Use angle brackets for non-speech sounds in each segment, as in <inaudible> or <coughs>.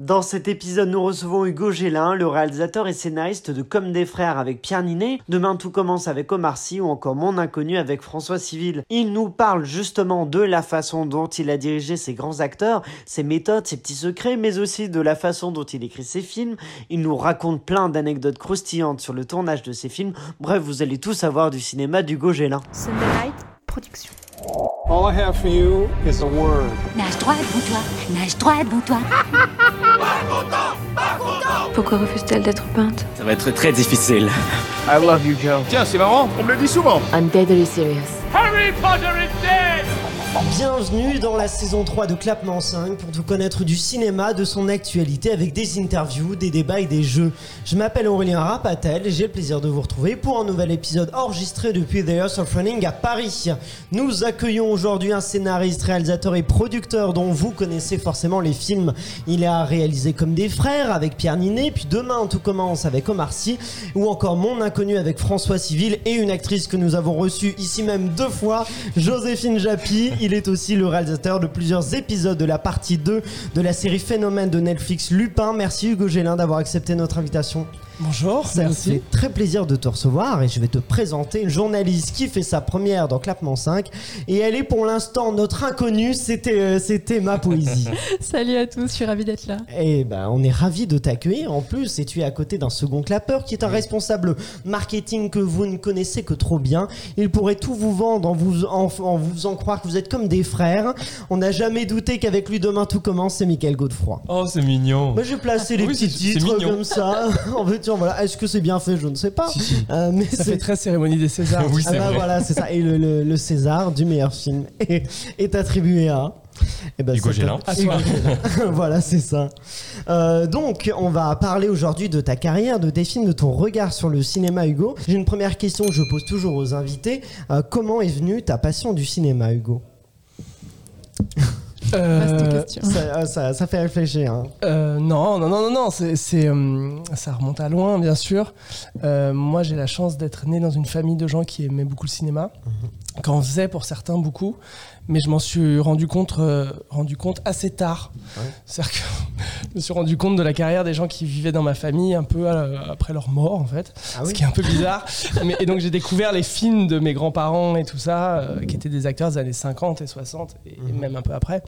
Dans cet épisode, nous recevons Hugo Gélin, le réalisateur et scénariste de Comme des frères avec Pierre Ninet, Demain tout commence avec Omar Sy ou encore Mon inconnu avec François Civil. Il nous parle justement de la façon dont il a dirigé ses grands acteurs, ses méthodes, ses petits secrets, mais aussi de la façon dont il écrit ses films. Il nous raconte plein d'anecdotes croustillantes sur le tournage de ses films. Bref, vous allez tout savoir du cinéma d'Hugo Gélin. Sunday Night Production. All I have for you is a word. Nage droit devant toi, nage droit devant toi. <laughs> Pourquoi refuse-t-elle d'être peinte Ça va être très difficile. I love you, Joe. Tiens, c'est marrant, on me le dit souvent. I'm deadly serious. Harry Potter is dead Bienvenue dans la saison 3 de Clapement 5 pour tout connaître du cinéma, de son actualité avec des interviews, des débats et des jeux. Je m'appelle Aurélien Rapatel et j'ai le plaisir de vous retrouver pour un nouvel épisode enregistré depuis The House of Running à Paris. Nous accueillons aujourd'hui un scénariste, réalisateur et producteur dont vous connaissez forcément les films. Il a réalisé comme des frères avec Pierre Ninet, puis demain tout commence avec Omar Sy ou encore Mon inconnu avec François Civil et une actrice que nous avons reçue ici même deux fois, Joséphine Japy. Il est aussi le réalisateur de plusieurs épisodes de la partie 2 de la série Phénomène de Netflix Lupin. Merci Hugo Gélin d'avoir accepté notre invitation. Bonjour, Ça me fait très plaisir de te recevoir et je vais te présenter une journaliste qui fait sa première dans Clapement 5 et elle est pour l'instant notre inconnue, c'était euh, c'était ma poésie. <laughs> Salut à tous, je suis ravie d'être là. Et ben on est ravi de t'accueillir en plus et tu es à côté d'un second clapeur qui est un responsable marketing que vous ne connaissez que trop bien. Il pourrait tout vous vendre en vous en, en vous faisant croire que vous êtes comme des frères. On n'a jamais douté qu'avec lui demain tout commence, c'est Michael Godefroy. Oh, c'est mignon. Moi j'ai placé les Oui, petits titres mignon. comme ça. <laughs> en voilà. Est-ce que c'est bien fait? Je ne sais pas. Si, si. Euh, mais Ça c'est fait très cérémonie des Césars. <laughs> oui, ah bah voilà, c'est ça. Et le, le- le César du meilleur film est, est attribué à. Eh ben, Hugo Gélin. <laughs> voilà, c'est ça. Euh, donc, on va parler aujourd'hui de ta carrière, de tes films, de ton regard sur le cinéma, Hugo. J'ai une première question que je pose toujours aux invités. Euh, comment est venue ta passion du cinéma, Hugo? Euh, ça, euh, ça- ça fait réfléchir. hein. euh, non, non, non, non, non, c'est, euh, ça remonte à loin, bien sûr. Euh, moi, j'ai la chance d'être né dans une famille de gens qui aimaient beaucoup le cinéma, qu'en faisaient pour certains beaucoup, mais je m'en suis rendu compte, euh, rendu compte assez tard. C'est-à-dire que <laughs> je me suis rendu compte de la carrière des gens qui vivaient dans ma famille un peu euh, après leur mort, en fait. Ah ce oui qui est un peu bizarre. <laughs> Mais, et donc j'ai découvert les films de mes grands-parents et tout ça, euh, qui étaient des acteurs des années 50 et 60, et, et Mhm. même un peu après.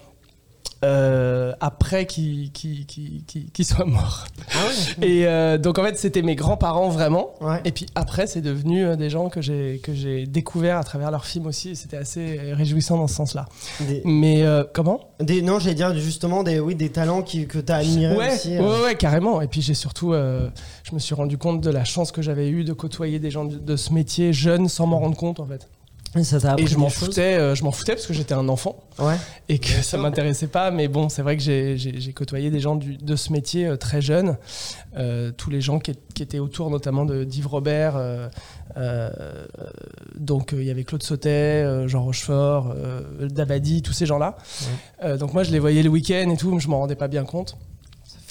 Euh, après qu'ils qui, qui, qui, qui soient morts. <laughs> Et euh, donc en fait c'était mes grands-parents vraiment. Ouais. Et puis après c'est devenu euh, des gens que j'ai que j'ai découvert à travers leurs films aussi. C'était assez réjouissant dans ce sens-là. Des, Mais comment? Des- non, j'allais dire justement des, oui, des talents qui, que tu as admirés ouais, aussi. ouais, ouais, carrément. Et puis j'ai surtout, je me suis rendu compte de la chance que j'avais eue de côtoyer des gens de, de ce métier jeunes sans m'en rendre compte en fait. Et ça je m'en foutais, euh, je m'en foutais parce que j'étais un enfant Ouais. et que ça m'intéressait pas. Mais bon, c'est vrai que j'ai- côtoyé des gens du- de ce métier euh, très jeunes, Euh, tous les gens qui, étaient autour, notamment de d'Yves Robert. donc il y avait Claude Sautet, Jean Rochefort, Dabadi, tous ces gens-là. Donc moi je les voyais le week-end et tout, mais je m'en rendais pas bien compte.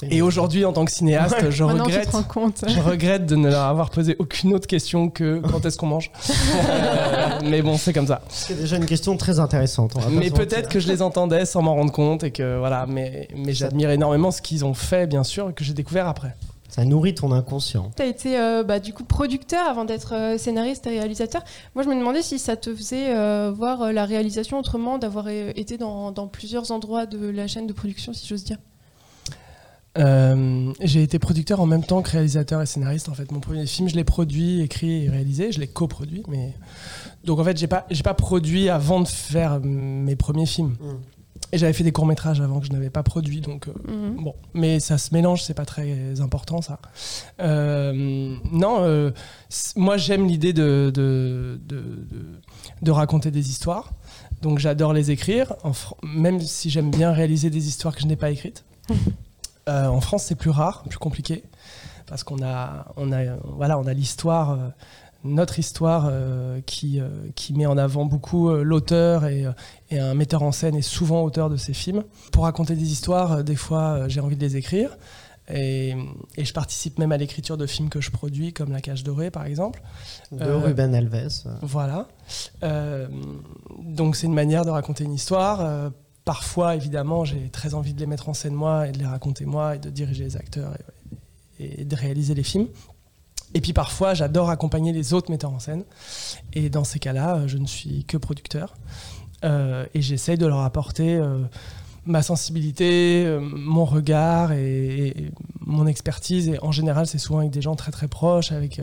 Et aujourd'hui, en tant que cinéaste, je Maintenant, tu regrette. te rends compte. Je regrette de ne leur avoir posé aucune autre question que <laughs> quand est-ce qu'on mange. Euh, mais bon, c'est comme ça. C'est déjà une question très intéressante. on va pas Mais peut-être que je les entendais sans m'en rendre compte et que voilà. Mais, mais j'admire énormément ce qu'ils ont fait, bien sûr, et que j'ai découvert après. Ça nourrit ton inconscient. Tu as été euh, bah, du coup producteur avant d'être euh, scénariste et réalisateur. Moi, je me demandais si ça te faisait euh, voir la réalisation autrement, d'avoir été dans, dans plusieurs endroits de la chaîne de production, si j'ose dire. Euh, j'ai été producteur en même temps que réalisateur et scénariste. En fait, mon premier film, je l'ai produit, écrit et réalisé. Je l'ai coproduit, mais donc en fait, j'ai pas, j'ai pas produit avant de faire mes premiers films. Mm. Et j'avais fait des courts métrages avant que je n'avais pas produit, donc euh, Mhm. Bon, mais ça se mélange, c'est pas très important ça. Euh, non, euh, moi j'aime l'idée de, de, de, de- de raconter des histoires, donc j'adore les écrire, en même si j'aime bien réaliser des histoires que je n'ai pas écrites. <laughs> Euh, en France, c'est plus rare, plus compliqué, parce qu'on a, on a, voilà, on a l'histoire. euh, notre histoire euh, qui, qui met en avant beaucoup l'auteur et, et un metteur en scène est souvent auteur de ces films. Pour raconter des histoires, des fois j'ai envie de les écrire et, et je participe même à l'écriture de films que je produis, comme La Cage Dorée par exemple. De Euh, Ruben Alves. Voilà. Euh, donc c'est une manière de raconter une histoire. Euh, parfois, évidemment, j'ai très envie de les mettre en scène moi et de les raconter moi et de diriger les acteurs et, de réaliser les films. Et puis parfois, j'adore accompagner les autres metteurs en scène. Et dans ces cas-là, euh, je ne suis que producteur. Euh, et j'essaye de leur apporter euh, ma sensibilité, mon regard et, mon expertise. Et en général, c'est souvent avec des gens très très proches, avec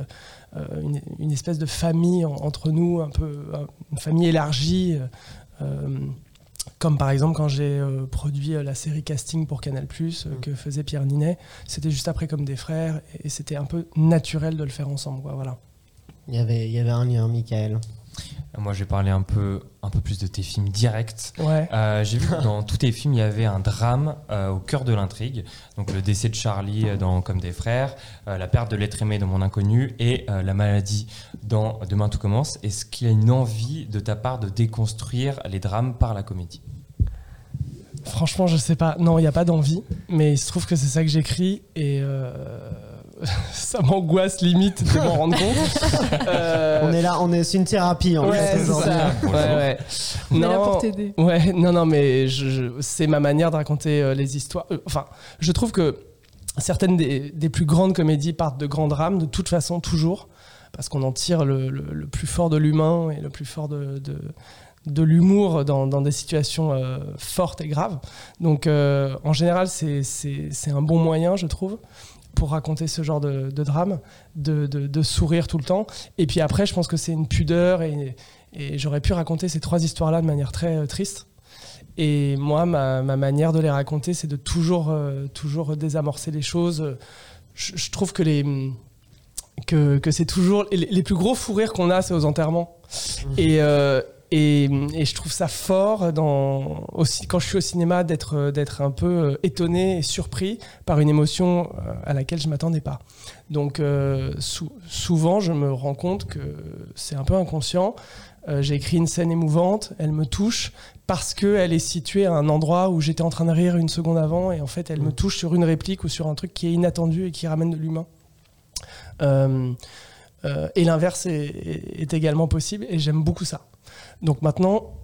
une, espèce de famille en- entre nous, un peu une famille élargie. Comme par exemple quand j'ai euh, produit euh, la série casting pour Canal+, euh, que faisait Pierre Ninet, c'était juste après comme des frères et, et c'était un peu naturel de le faire ensemble. Quoi, voilà. Il y avait, il y avait un lien, Michael. Moi, je vais parler un peu, un peu plus de tes films directs. Ouais. Euh, J'ai vu que dans tous tes films, il y avait un drame euh, au cœur de l'intrigue. Donc le décès de Charlie euh, dans Comme des frères, euh, la perte de l'être aimé dans Mon inconnu et la maladie dans Demain tout commence. Est-ce qu'il y a une envie de ta part de déconstruire les drames par la comédie? Franchement, je sais pas. Non, il n'y a pas d'envie, mais il se trouve que c'est ça que j'écris et ça m'angoisse limite de m'en rendre compte. <laughs> Euh, On est là, on est, c'est une thérapie en ouais, fait ça. Ouais, ouais. On est là Non, pour t'aider. Ouais, non, non, mais je- je- c'est ma manière de raconter euh, les histoires. Euh, enfin, je trouve que certaines des, des plus grandes comédies partent de grands drames, de toute façon, toujours, parce qu'on en tire le, le- le plus fort de l'humain et le plus fort de, de, de l'humour dans, dans des situations euh, fortes et graves. Donc, euh, en général, c'est un bon moyen, je trouve, pour raconter ce genre de, de drame, de, de- de sourire tout le temps. Et puis après, je pense que c'est une pudeur et, et j'aurais pu raconter ces trois histoires-là de manière très euh, triste. Et moi, ma, ma manière de les raconter, c'est de toujours, euh, toujours désamorcer les choses. Je, je trouve que les que, que c'est toujours les, les plus gros fous rires qu'on a, c'est aux enterrements. Et, euh, et, et je trouve ça fort dans, aussi, quand je suis au cinéma d'être d'être un peu euh, étonné et surpris par une émotion euh, à laquelle je m'attendais pas. Donc euh, sou- souvent, je me rends compte que c'est un peu inconscient. Euh, J'ai écrit une scène émouvante, elle me touche parce qu'elle est située à un endroit où j'étais en train de rire une seconde avant et en fait elle me touche sur une réplique ou sur un truc qui est inattendu et qui ramène de l'humain. Euh, et l'inverse est également possible et j'aime beaucoup ça. Donc maintenant,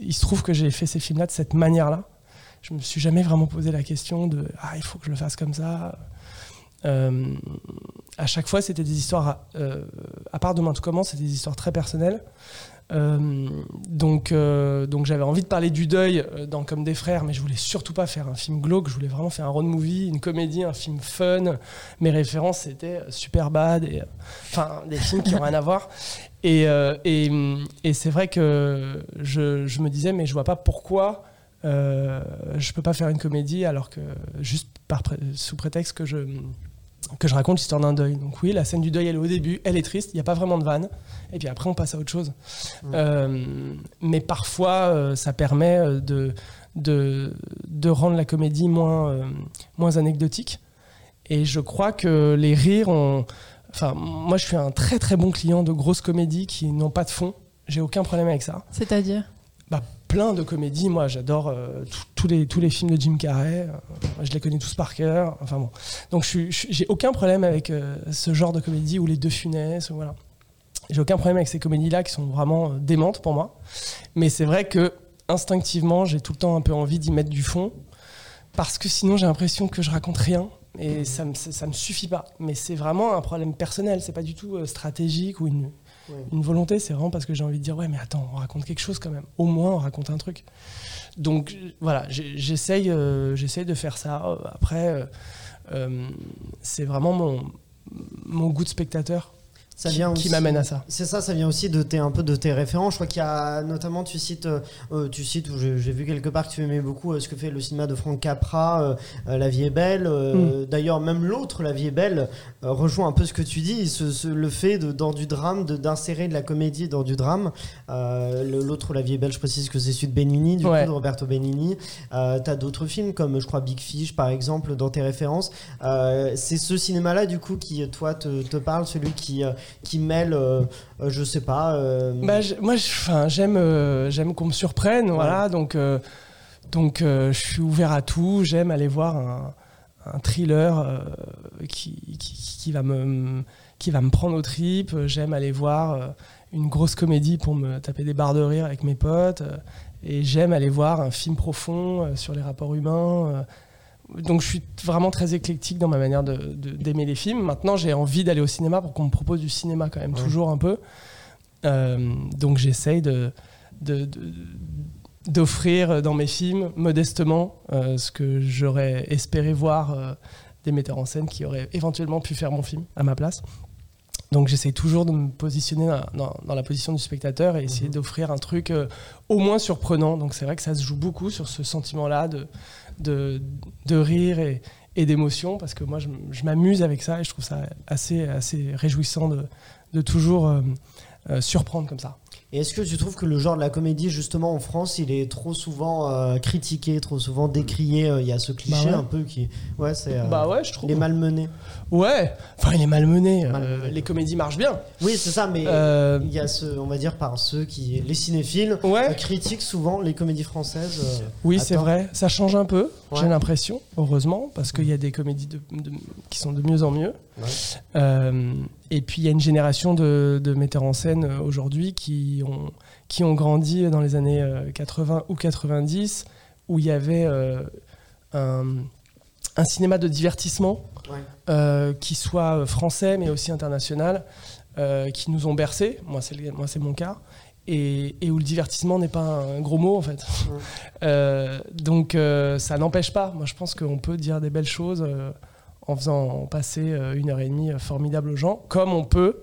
il se trouve que j'ai fait ces films-là de cette manière-là. Je me suis jamais vraiment posé la question de ah il faut que je le fasse comme ça. Euh, à chaque fois, c'était des histoires, euh, à part Demain tout commence, c'était des histoires très personnelles. Euh, donc, euh, donc j'avais envie de parler du deuil euh, dans Comme des frères, mais je voulais surtout pas faire un film glauque. Je voulais vraiment faire un road movie, une comédie, un film fun. Mes références c'était super bad et enfin des films qui ont rien à voir. Et, et, et c'est vrai que je, je me disais mais je vois pas pourquoi je peux pas faire une comédie alors que juste par sous prétexte que je que je raconte l'histoire d'un deuil. Donc oui, la scène du deuil, elle est au début, elle est triste, il n'y a pas vraiment de vanne, et puis après on passe à autre chose. Euh, mais parfois, euh, ça permet euh, de, de, de rendre la comédie moins, euh, moins anecdotique. Et je crois que les rires ont... Enfin, moi, je suis un très très bon client de grosses comédies qui n'ont pas de fond. J'ai aucun problème avec ça. C'est-à-dire? Bah, plein de comédies. Moi, j'adore euh, tous- les, tous les films de Jim Carrey. Euh, je les connais tous par cœur. Enfin bon. Donc, j'ai aucun problème avec euh, ce genre de comédie ou les deux funestes. Voilà. J'ai aucun problème avec ces comédies-là qui sont vraiment démentes pour moi. Mais c'est vrai que instinctivement, j'ai tout le temps un peu envie d'y mettre du fond parce que sinon, j'ai l'impression que je raconte rien. Et ça me, me suffit pas. Mais c'est vraiment un problème personnel. C'est pas du tout stratégique ou une, une volonté. C'est vraiment parce que j'ai envie de dire ouais, mais attends, on raconte quelque chose quand même. Au moins, on raconte un truc. Donc euh, voilà, euh, j'essaye de faire ça. Euh, Après, c'est vraiment mon goût de spectateur Ça qui, vient qui aussi- m'amène à ça. C'est ça, ça vient aussi de tes, un peu de tes références. Je crois qu'il y a notamment, tu cites, euh, euh, tu cites, j'ai vu quelque part que tu aimais beaucoup euh, ce que fait le cinéma de Franck Capra, euh, La vie est belle. euh, D'ailleurs, même l'autre, La vie est belle, rejoint un peu ce que tu dis, ce- ce- le fait de, dans du drame, d'insérer de, la comédie dans du drame. L'autre, La vie est belle, je précise que c'est celui de Benigni, du Ouais. coup, de Roberto Benigni. Euh, T'as d'autres films comme, je crois, Big Fish, par exemple, dans tes références. C'est ce cinéma-là, du coup, qui, toi, te, te parle, celui qui, qui mêle, euh, euh, je sais pas. euh, Bah, moi, j'aime, j'aime qu'on me surprenne, voilà. Donc, donc, je suis ouvert à tout. J'aime aller voir un, un thriller qui, qui, qui va me, qui va me prendre aux tripes. J'aime aller voir une grosse comédie pour me taper des barres de rire avec mes potes. Et j'aime aller voir un film profond sur les rapports humains. Donc je suis vraiment très éclectique dans ma manière de- d'aimer les films. Maintenant, j'ai envie d'aller au cinéma pour qu'on me propose du cinéma quand même, Ouais. toujours un peu. Euh, donc j'essaye de, de- de- d'offrir dans mes films modestement euh, ce que j'aurais espéré voir euh, des metteurs en scène qui auraient éventuellement pu faire mon film à ma place. Donc j'essaye toujours de me positionner dans, dans- dans la position du spectateur et essayer Mhm. d'offrir un truc euh, au moins surprenant. Donc c'est vrai que ça se joue beaucoup sur ce sentiment-là de, de, rire et, d'émotion parce que moi je, m'amuse avec ça et je trouve ça assez, réjouissant de, de toujours euh, euh, surprendre comme ça. Et est-ce que tu trouves que le genre de la comédie, justement en France, il est trop souvent euh, critiqué, trop souvent décrié euh, Il y a ce cliché Bah ouais. un peu qui. Ouais, c'est. euh, bah ouais, je trouve. Il est malmené. Ouais, enfin il est malmené. Malmené. les comédies marchent bien. Oui, c'est ça, mais il y a ce, on va dire, par ceux qui. Les cinéphiles Ouais. critiquent souvent les comédies françaises. Oui, c'est vrai. Ça change un peu, j'ai l'impression, heureusement, parce qu'il y a des comédies de- de- qui sont de mieux en mieux. Euh, et puis il y a une génération de, de metteurs en scène euh, aujourd'hui qui ont, qui ont grandi dans les années euh, 80 ou 90, où il y avait euh, un, un cinéma de divertissement Ouais. euh, qui soit français mais aussi international, euh, qui nous ont bercés. Moi, c'est le- moi, c'est mon cas. Et, et où le divertissement n'est pas un gros mot en fait. <laughs> Euh, donc euh, ça n'empêche pas. Moi, je pense qu'on peut dire des belles choses euh, en faisant passer euh, une heure et demie euh, formidable aux gens, comme on peut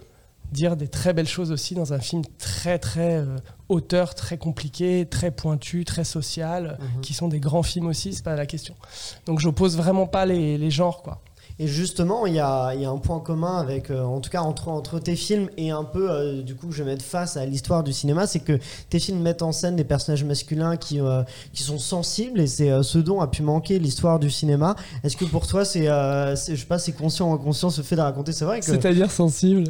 dire des très belles choses aussi dans un film très très euh, auteur, très compliqué, très pointu, très social, Mhm. qui sont des grands films aussi. C'est pas la question. Donc j'oppose vraiment pas les, les genres quoi. Et justement, il y a, y a un point commun avec, euh, en tout cas entre, entre tes films et un peu, euh, du coup, je vais mettre face à l'histoire du cinéma, c'est que tes films mettent en scène des personnages masculins qui, euh, qui sont sensibles et c'est euh, ce dont a pu manquer l'histoire du cinéma. Est-ce que pour toi, c'est, euh, c'est- je sais pas, c'est conscient ou inconscient ce fait de raconter C'est vrai que. C'est-à-dire sensible?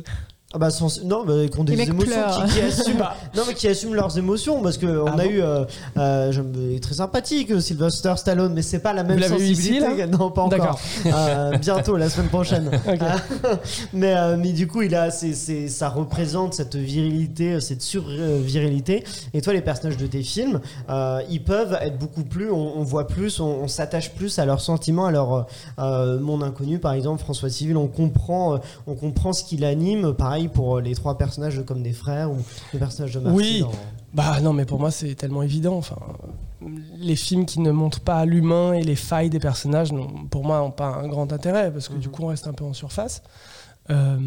Ah bah, sens- non, bah, qui ont des Les mecs émotions, pleurent. qui, qui <laughs> assument, non mais qui assument leurs émotions parce que on Ah a bon eu, euh, euh, je me- très sympathique euh, Sylvester Stallone, mais c'est pas la même l'avez eu ici, sensibilité. non, pas encore. D'accord. Euh, bientôt, la semaine prochaine. <laughs> Euh, <laughs> mais, euh, mais du coup, il a, c'est, c'est- ça représente cette virilité, cette sur-virilité. Et toi, les personnages de tes films, euh, ils peuvent être beaucoup plus, on, on voit plus, on, on s'attache plus à leurs sentiments, à leur euh, Mon Inconnu, par exemple, François Civil, on comprend, euh, on comprend ce qui l'anime. Pareil pour les trois personnages comme des frères ou les personnages de Marty Oui. dans- Bah non, mais pour moi c'est tellement évident. Enfin, les films qui ne montrent pas l'humain et les failles des personnages, pour moi, n'ont pas un grand intérêt parce que du Mhm. coup on reste un peu en surface. Euh,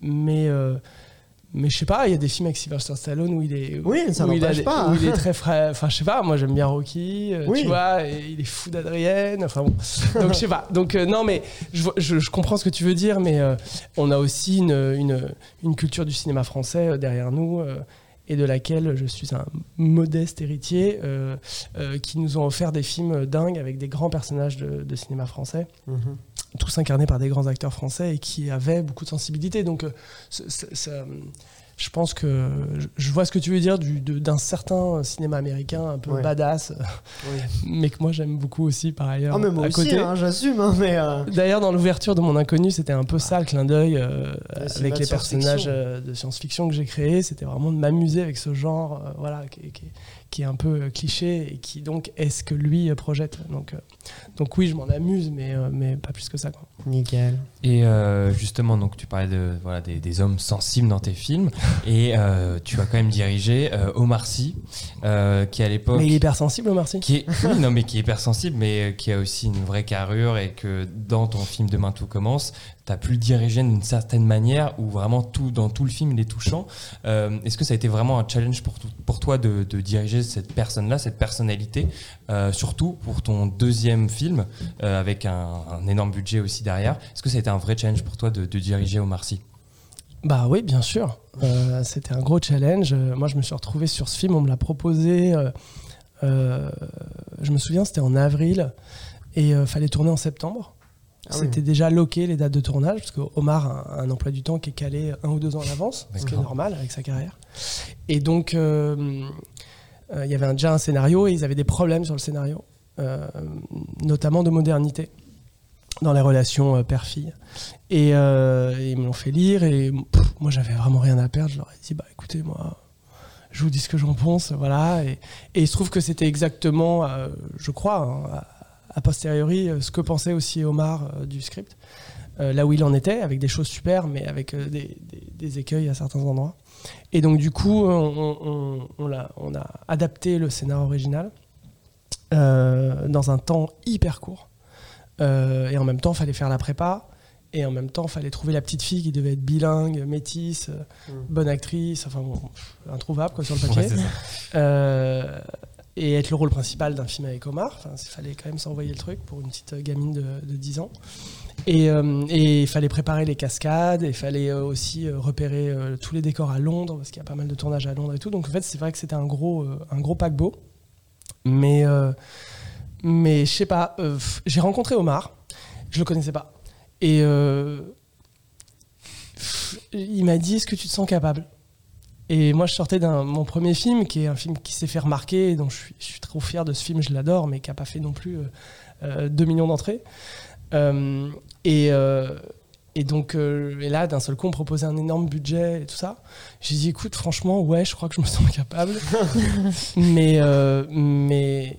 mais euh, mais je sais pas, il y a des films avec Sylvester Stallone où il est Oui, ça où il, a n'empêche des- pas. où il est très frais. Enfin, je sais pas, moi j'aime bien Rocky, euh, Oui. tu vois, et il est fou d'Adrienne. Enfin bon. Donc je sais pas. Donc euh, non, mais je, je- je comprends ce que tu veux dire, mais euh, on a aussi une, une, une culture du cinéma français derrière nous. et de laquelle je suis un modeste héritier, qui nous ont offert des films dingues avec des grands personnages de, de cinéma français Mhm. Tous incarnés par des grands acteurs français et qui avaient beaucoup de sensibilité. Donc, euh, ça, je pense que je- vois ce que tu veux dire du- d'un certain cinéma américain un peu Ouais. badass, Oui. mais que moi j'aime beaucoup aussi par ailleurs. Ah, mais moi à aussi, côté. hein, j'assume, hein, mais. euh, D'ailleurs, dans l'ouverture de mon inconnu, c'était un peu ça le clin d'œil euh, avec les personnages euh, de science-fiction que j'ai créés. C'était vraiment de m'amuser avec ce genre, euh, voilà, qui, qui qui est un peu euh, cliché et qui donc est ce que lui euh, projette. Donc, euh, donc oui, je m'en amuse, mais, mais pas plus que ça. Quoi. Nickel. Et euh, justement, donc tu parlais de voilà des, des hommes sensibles dans tes films, <laughs> et euh, tu as quand même dirigé euh, Omar Sy, euh, qui à l'époque Mais il est hypersensible, Omar Sy? Qui est, oui, non, mais qui est hypersensible, mais qui a aussi une vraie carrure et que dans ton film Demain tout commence, tu as pu le diriger d'une certaine manière où vraiment tout, dans tout le film il est touchant. Est-ce que ça a été vraiment un challenge pour, toi de, de diriger cette personne-là, cette personnalité, surtout pour ton deuxième film avec un, un énorme budget aussi derrière? Est-ce que ça a été un vrai challenge pour toi de, de diriger Omar Sy Bah oui, bien sûr. Euh, C'était un gros challenge. Euh, Moi, je me suis retrouvé sur ce film, on me l'a proposé. euh, euh, je me souviens, c'était en avril et il fallait tourner en septembre. Ah oui. C'était déjà loqué les dates de tournage, parce que Omar a un emploi du temps qui est calé un ou deux ans à l'avance, ce qui est normal avec sa carrière. Et donc, euh, euh, il y avait un- déjà un scénario et ils avaient des problèmes sur le scénario, euh, notamment de modernité dans les relations euh, père-fille. Et, euh, ils me l'ont fait lire et moi j'avais vraiment rien à perdre. Je leur ai dit bah écoutez moi je vous dis ce que j'en pense, voilà. Et, et il se trouve que c'était exactement, euh, je crois, hein, a, posteriori, ce que pensait aussi Omar du script. Là où il en était, avec des choses super, mais avec des, écueils à certains endroits. Et donc du coup, on, l'a- a adapté le scénario original dans un temps hyper court. Euh, et en même temps, il fallait faire la prépa. Et en même temps, il fallait trouver la petite fille qui devait être bilingue, métisse, euh, bonne actrice, enfin bon, introuvable quoi, sur le papier. Ouais. Euh, et être le rôle principal d'un film avec Omar. Enfin, il fallait quand même s'envoyer le truc pour une petite gamine de, de 10 ans. Et euh, il fallait préparer les cascades, il fallait aussi repérer tous les décors à Londres, parce qu'il y a pas mal de tournages à Londres et tout. Donc en fait, c'est vrai que c'était un gros, un gros paquebot. Mais, euh, mais je sais pas, euh, j'ai rencontré Omar, je le connaissais pas. Et euh, il m'a dit Est-ce que tu te sens capable? Et moi, je sortais d'un mon premier film, qui est un film qui s'est fait remarquer, et dont je suis, je suis trop fier de ce film, je l'adore, mais qui n'a pas fait non plus euh, 2 millions d'entrées. Euh, et, euh, et donc, euh, et là, d'un seul coup, on proposait un énorme budget et tout ça. J'ai dit, écoute, franchement, ouais, je crois que je me sens capable. <laughs> mais, euh, mais,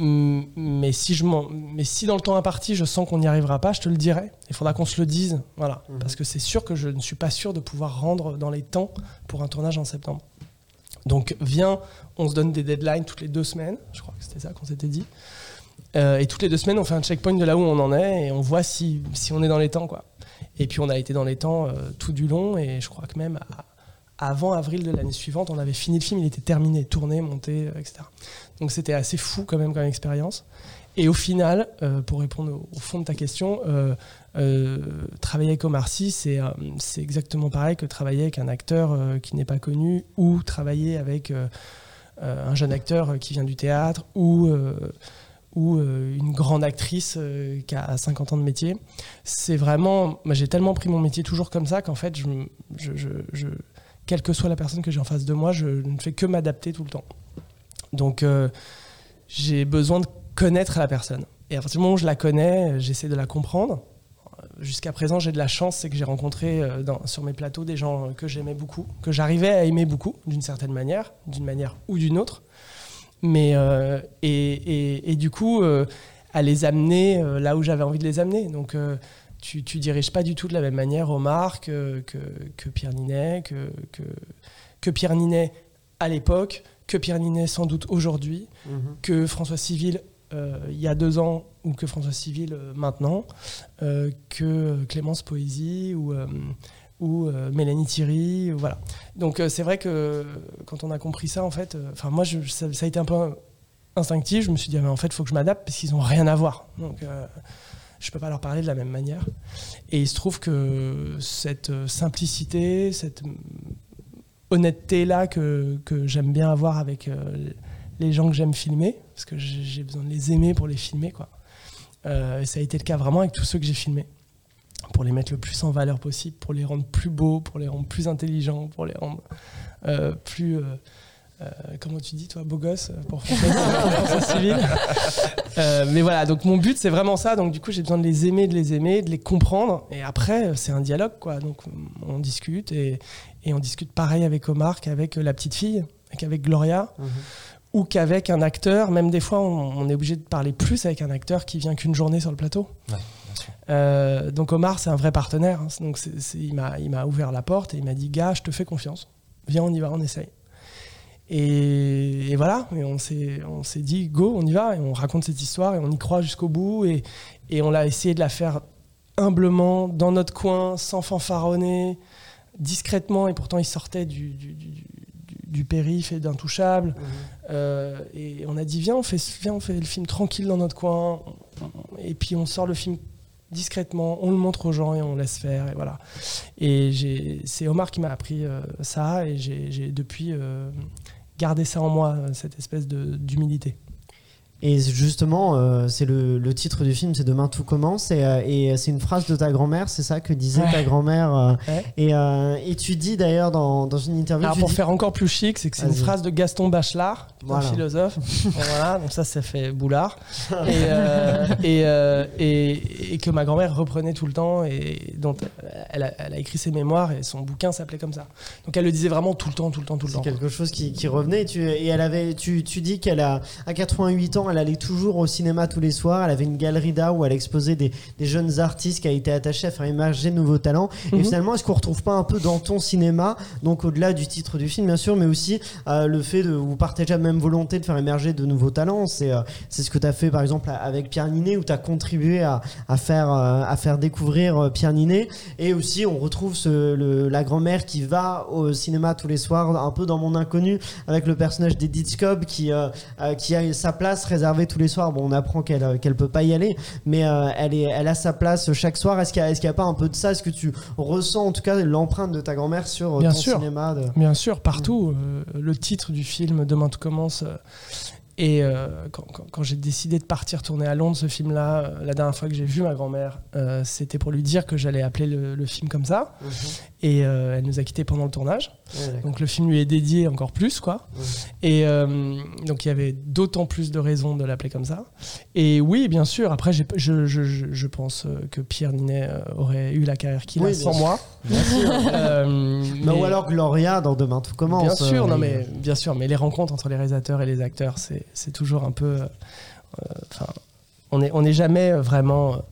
mais, si je mais si dans le temps imparti, je sens qu'on n'y arrivera pas, je te le dirai. Il faudra qu'on se le dise. Voilà. Parce que c'est sûr que je ne suis pas sûr de pouvoir rendre dans les temps pour un tournage en septembre. Donc, viens, on se donne des deadlines toutes les deux semaines. Je crois que c'était ça qu'on s'était dit. Euh, et toutes les deux semaines, on fait un checkpoint de là où on en est et on voit si, si on est dans les temps. Quoi. Et puis, on a été dans les temps euh, tout du long. Et je crois que même à- avant avril de l'année suivante, on avait fini le film, il était terminé, tourné, monté, euh, etc. Donc, c'était assez fou quand même comme expérience. Et au final, euh, pour répondre au, fond de ta question, euh, euh, travailler avec Omar Sy, c'est c'est exactement pareil que travailler avec un acteur qui n'est pas connu ou travailler avec un jeune acteur qui vient du théâtre ou, ou une grande actrice qui a 50 ans de métier. C'est vraiment. J'ai tellement pris mon métier toujours comme ça qu'en fait, quelle que soit la personne que j'ai en face de moi, je ne fais que m'adapter tout le temps. Donc, euh, j'ai besoin de connaître la personne. Et à partir du moment où je la connais, j'essaie de la comprendre. Jusqu'à présent, j'ai de la chance, c'est que j'ai rencontré euh, sur mes plateaux des gens que j'aimais beaucoup, que j'arrivais à aimer beaucoup, d'une certaine manière, d'une manière ou d'une autre. Mais, euh, et, et- et du coup, à les amener là où j'avais envie de les amener. Donc, tu, tu diriges pas du tout de la même manière Omar que, que, que Pierre Ninet, que, que, que Pierre Ninet à l'époque, que Pierre Ninet sans doute aujourd'hui, que François Civil euh, il y a deux ans ou que François Civil euh, maintenant, euh, que Clémence Poésie ou, ou Mélanie Thierry, voilà. Donc c'est vrai que quand on a compris ça, en fait, enfin moi je- ça, ça a été un peu instinctif. Je me suis dit ah, mais en fait il faut que je m'adapte parce qu'ils n'ont rien à voir. Donc je peux pas leur parler de la même manière. Et il se trouve que cette simplicité, cette mm, honnêteté là que, j'aime bien avoir avec euh, les gens que j'aime filmer, parce que j'ai j'ai besoin de les aimer pour les filmer, quoi. Euh, et ça a été le cas vraiment avec tous ceux que j'ai filmés, pour les mettre le plus en valeur possible, pour les rendre plus beaux, pour les rendre plus intelligents, pour les rendre euh, plus, euh, comment tu dis toi, beau gosse, euh, pour François, pour François Civil? Euh, mais voilà, donc mon but c'est vraiment ça. Donc du coup j'ai besoin de les aimer, de les aimer, de les comprendre. Et après c'est un dialogue quoi. Donc on discute et, et on discute pareil avec Omar qu'avec euh, la petite fille, qu'avec Gloria, ou qu'avec un acteur. Même des fois on, on est obligé de parler plus avec un acteur qui vient qu'une journée sur le plateau. Ouais, bien sûr. Euh, donc Omar c'est un vrai partenaire. hein. Donc il m'a il m'a ouvert la porte et il m'a dit gars je te fais confiance. Viens on y va, on essaye. Et, et voilà, et on s'est dit go, on y va, et on raconte cette histoire et on y croit jusqu'au bout. Et, et on l'a essayé de la faire humblement, dans notre coin, sans fanfaronner, discrètement. Et pourtant, il sortait du, du, du, du- du périph' et d'intouchable. Euh, et on a dit viens on, fait, viens, on fait le film tranquille dans notre coin. Et puis on sort le film discrètement, on le montre aux gens et on laisse faire. Et voilà. Et c'est Omar qui m'a appris euh, ça et j'ai j'ai depuis euh, gardé ça en moi, cette espèce d'humilité. Et justement, euh, c'est le, le titre du film, c'est Demain tout commence. Et, euh, et c'est une phrase de ta grand-mère, c'est ça que disait Ouais. ta grand-mère. euh, Ouais. et, et tu dis d'ailleurs dans, dans une interview. Alors pour dis- faire encore plus chic, c'est que c'est une phrase de Gaston Bachelard, Voilà. un philosophe. <laughs> voilà, donc ça, ça fait boulard. <laughs> Et, et, que ma grand-mère reprenait tout le temps et dont elle a, elle a écrit ses mémoires et son bouquin s'appelait comme ça. Donc elle le disait vraiment tout le temps, tout le temps, tout le C'est temps. quelque chose qui, qui revenait. Et, tu, et elle avait, tu, tu dis qu'elle a, à 88 ans, elle allait toujours au cinéma tous les soirs. Elle avait une galerie d'art où elle exposait des, des jeunes artistes qui a été attachés à faire émerger de nouveaux talents. Et Mhm. finalement, est-ce qu'on retrouve pas un peu dans ton cinéma, donc au-delà du titre du film, bien sûr, mais aussi euh, le fait de vous partager la même volonté de faire émerger de nouveaux talents. C'est euh, c'est ce que tu as fait, par exemple, avec Pierre Ninet, où tu as contribué à, à, faire, euh, à faire découvrir Pierre Ninet. Et aussi, on retrouve ce, le- la grand-mère qui va au cinéma tous les soirs, un peu dans Mon Inconnu, avec le personnage d'Edith Scobb qui, qui a sa place réservée tous les soirs. Bon, on apprend qu'elle euh, qu'elle peut pas y aller, mais euh, elle, est, elle a sa place chaque soir. Est-ce qu'il n'y a, est-ce qu'il y a pas un peu de ça? Est-ce que tu ressens en tout cas l'empreinte de ta grand-mère sur euh, Bien ton sûr. cinéma de... Bien sûr, partout. euh, le titre du film Demain tout commence. et euh, quand, quand- quand j'ai décidé de partir tourner à Londres, ce film-là, euh, la dernière fois que j'ai vu ma grand-mère, euh, c'était pour lui dire que j'allais appeler le, le film comme ça. Et euh, elle nous a quittés pendant le tournage. Ouais, d'accord. Donc le film lui est dédié encore plus, quoi. Ouais. Et euh, donc il y avait d'autant plus de raisons de l'appeler comme ça. Et oui, bien sûr, après, je, je, je, je pense euh, que Pierre Ninet aurait eu la carrière qu'il Oui, a sans sûr. moi. <laughs> Euh, mais- ou alors Gloria dans Demain tout commence. Bien sûr, non mais bien sûr, mais les rencontres entre les réalisateurs et les acteurs, c'est toujours un peu. Enfin, on n'est on jamais vraiment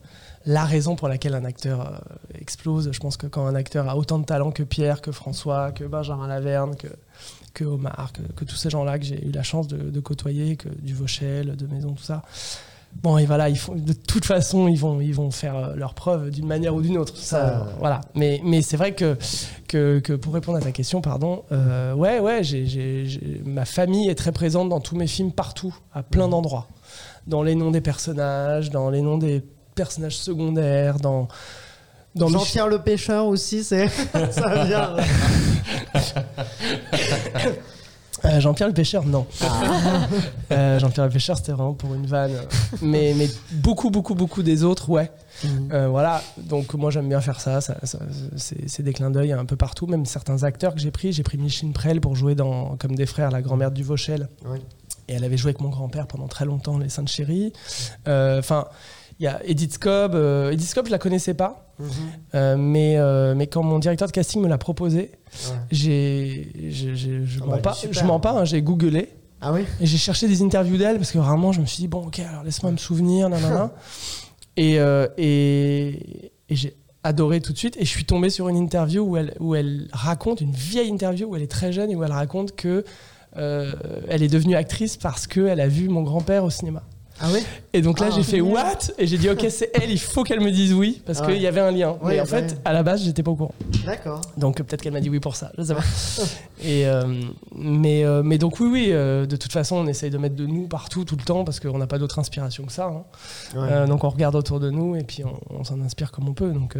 la raison pour laquelle un acteur euh, explose. Je pense que quand un acteur a autant de talent que Pierre, que François, que Benjamin Laverne, que que Omar, que, que tous ces gens-là que j'ai eu la chance de, de côtoyer, que du Vauchel, de Maison, tout ça. Bon, et voilà, ils font, de toute façon, ils vont, ils vont faire euh, leur preuve d'une manière ou d'une autre. Ça, euh, voilà. Mais, mais c'est vrai que, que, que pour répondre à ta question, pardon, euh, ouais, ouais, j'ai, j'ai- j'ai- ma famille est très présente dans tous mes films partout, à plein d'endroits. Dans les noms des personnages, dans les noms des personnages secondaires, dans. dans Jean-Pierre le pêcheur aussi, c'est <laughs> ça vient. <laughs> Euh, Jean-Pierre le pêcheur, non. Euh, Jean-Pierre le pêcheur, c'était vraiment pour une vanne. Mais, mais beaucoup, beaucoup, beaucoup des autres, ouais. Euh, voilà, donc moi j'aime bien faire ça, ça, ça- c'est des clins d'œil un peu partout, même certains acteurs que j'ai pris, j'ai pris Micheline Prel pour jouer dans Comme des frères, la grand-mère du Vauchel, et elle avait joué avec mon grand-père pendant très longtemps, Les Saintes Chéries. Enfin, il y a Edith Scobb, euh, Edith Scobb je la connaissais pas, Mhm. euh, mais, euh, mais quand mon directeur de casting me l'a proposé, Ouais. j'ai, je Ah mens bah, pas, super. je mens pas, hein, j'ai googlé. Ah oui Et j'ai cherché des interviews d'elle parce que vraiment, je me suis dit, bon, ok, alors laisse-moi me souvenir, nanana. <laughs> et et, et j'ai adoré tout de suite. Et je suis tombé sur une interview où elle, où elle raconte, une vieille interview où elle est très jeune et où elle raconte que elle est devenue actrice parce qu'elle a vu mon grand-père au cinéma. Ah oui Et donc là, Ah, j'ai fait what Et j'ai dit, ok, c'est elle, il faut qu'elle me dise oui parce Ah qu'il ouais. y avait un lien. Ouais, Mais en fait, ouais. à la base, j'étais pas au courant. D'accord. Donc euh, peut-être qu'elle m'a dit oui pour ça, je sais pas. <laughs> Et, euh, mais, euh, mais donc oui, oui, euh, de toute façon, on essaye de mettre de nous partout, tout le temps, parce qu'on n'a pas d'autre inspiration que ça. hein. Ouais. Donc on regarde autour de nous et puis on, on s'en inspire comme on peut. Donc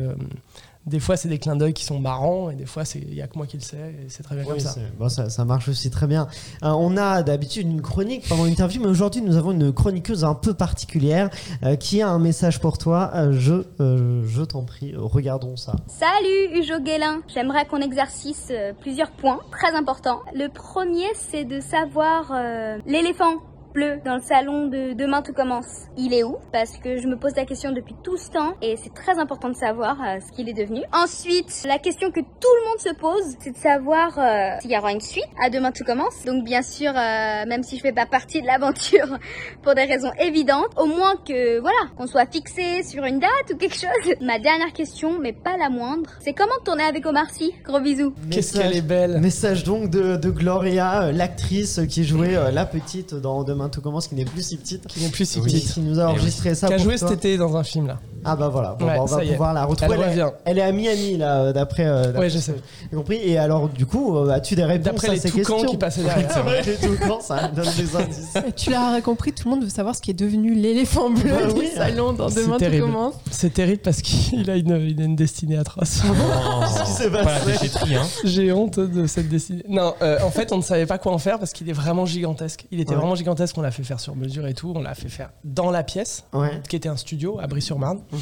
des fois, c'est des clins d'œil qui sont marrants et des fois, il n'y a que moi qui le sais et c'est très bien comme ça. c'est- bon, ça. ça marche aussi très bien. Euh, on a d'habitude une chronique pendant l'interview, mais aujourd'hui nous avons une chroniqueuse un peu particulière euh, qui a un message pour toi. Euh, je euh, je t'en prie, regardons ça. Salut Hugo Guélin J'aimerais qu'on exercice euh, plusieurs points très importants. Le premier, c'est de savoir euh, l'éléphant bleu dans le salon de Demain tout commence. Il est où? Parce que je me pose la question depuis tout ce temps et c'est très important de savoir euh, ce qu'il est devenu. Ensuite, la question que tout le monde se pose, c'est de savoir euh, s'il y aura une suite à Demain tout commence. Donc bien sûr, euh, même si je fais pas partie de l'aventure <laughs> pour des raisons évidentes, au moins que voilà, qu'on soit fixé sur une date ou quelque chose. Ma dernière question, mais pas la moindre, c'est comment tourner avec Omar Sy? Gros bisous. Qu'est-ce Message- qu'elle est belle Message donc de, de Gloria, l'actrice qui jouait euh, la petite dans Demain tout commence, qui n'est plus si petite, Qui n'est plus si petite. qui nous a enregistré ça. Qui a joué cet été dans un film là. Ah bah voilà, Bon, Ouais, bah, on va est. pouvoir la retrouver. Elle est- revient. elle est à Miami là, euh, d'après. euh, Ouais, je sais. compris. Et alors du coup, euh, as-tu des réponses D'après à les ces toucans questions qui passaient derrière. <laughs> C'est vrai, les toucans, ça donne des indices. Et tu l'as compris, tout le monde veut savoir ce qui est devenu l'éléphant bleu Bah du oui. salon dans C'est Demain tout terrible. commence. C'est terrible parce qu'il a une, il a une destinée atroce. Qu'est-ce qui s'est Pas la passé déchetterie, hein. J'ai honte de cette destinée. Non, euh, en fait, on ne savait pas quoi en faire parce qu'il est vraiment gigantesque. Il était Ouais. vraiment gigantesque. On l'a fait faire sur mesure et tout. On l'a fait faire dans la pièce, Ouais. qui était un studio à Brie-sur-Marne. Mhm.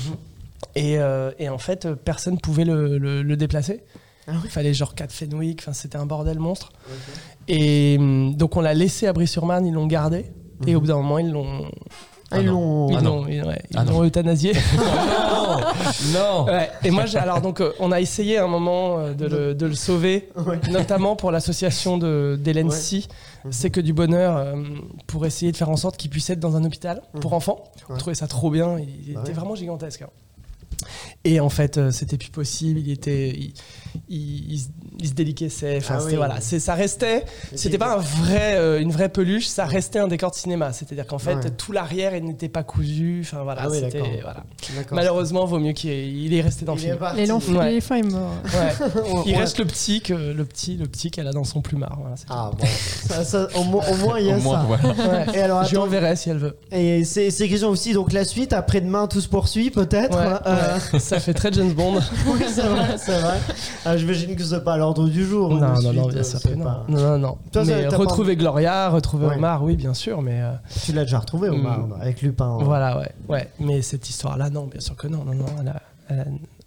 Et, euh, et en fait, euh, personne ne pouvait le, le- le déplacer. Ah. Il fallait genre 4 Fenwick. Enfin, c'était un bordel monstre. Et hum, donc, on l'a laissé à Brie-sur-Marne. Ils l'ont gardé. Et au bout d'un moment, ils l'ont. Ah, ils non. l'ont. Ils Ah l'ont ils- ouais, ils Ah l'ont non. euthanasié. Non Ouais, et moi, j'ai- alors donc, euh, on a essayé à un moment euh, de, le, de le sauver, <laughs> Ouais. notamment pour l'association de d'Hélène Ouais. Si, Mhm. c'est que du bonheur, euh, pour essayer de faire en sorte qu'il puisse être dans un hôpital pour enfants. On Ouais. trouvait ça trop bien, il Bah était vraiment gigantesque. hein. Et en fait, euh, c'était plus possible. Il était, il, il- il se- il se déliquessait. Enfin, Ah c'était oui. voilà, c'est ça restait. C'était pas un vrai, euh, une vraie peluche, ça restait un décor de cinéma. C'est-à-dire qu'en fait, Ouais. tout l'arrière, il n'était pas cousu. Enfin voilà, Ah oui, voilà. Malheureusement, vaut mieux qu'il il est resté dans le film. L'éléphant est mort. Ouais. <laughs> Il reste le petit, que, le petit, le petit qu'elle a dans son plumard. Voilà, tout. Ah bon, ça, ça, au, moins, au moins, il y a Au moins, ça. voilà. Ouais. <laughs> Et alors, Je lui enverrai si elle veut. et c'est c'est question aussi, donc la suite, après-demain, tout se poursuit peut-être Ouais, Euh, Ça fait très James Bond. <laughs> Oui, c'est vrai, c'est vrai. Ah, J'imagine que c'est pas à l'ordre du jour. Non, une non, suite, non, euh, bien sûr c'est que non. pas- Non, non, non. Toi, mais pas retrouver Gloria, retrouver Ouais. Omar, oui, bien sûr, mais euh, Tu l'as déjà retrouvé, Omar, Mm. avec Lupin. hein. voilà, ouais, ouais. Mais cette histoire-là, non, bien sûr que non, non, non, elle a, elle a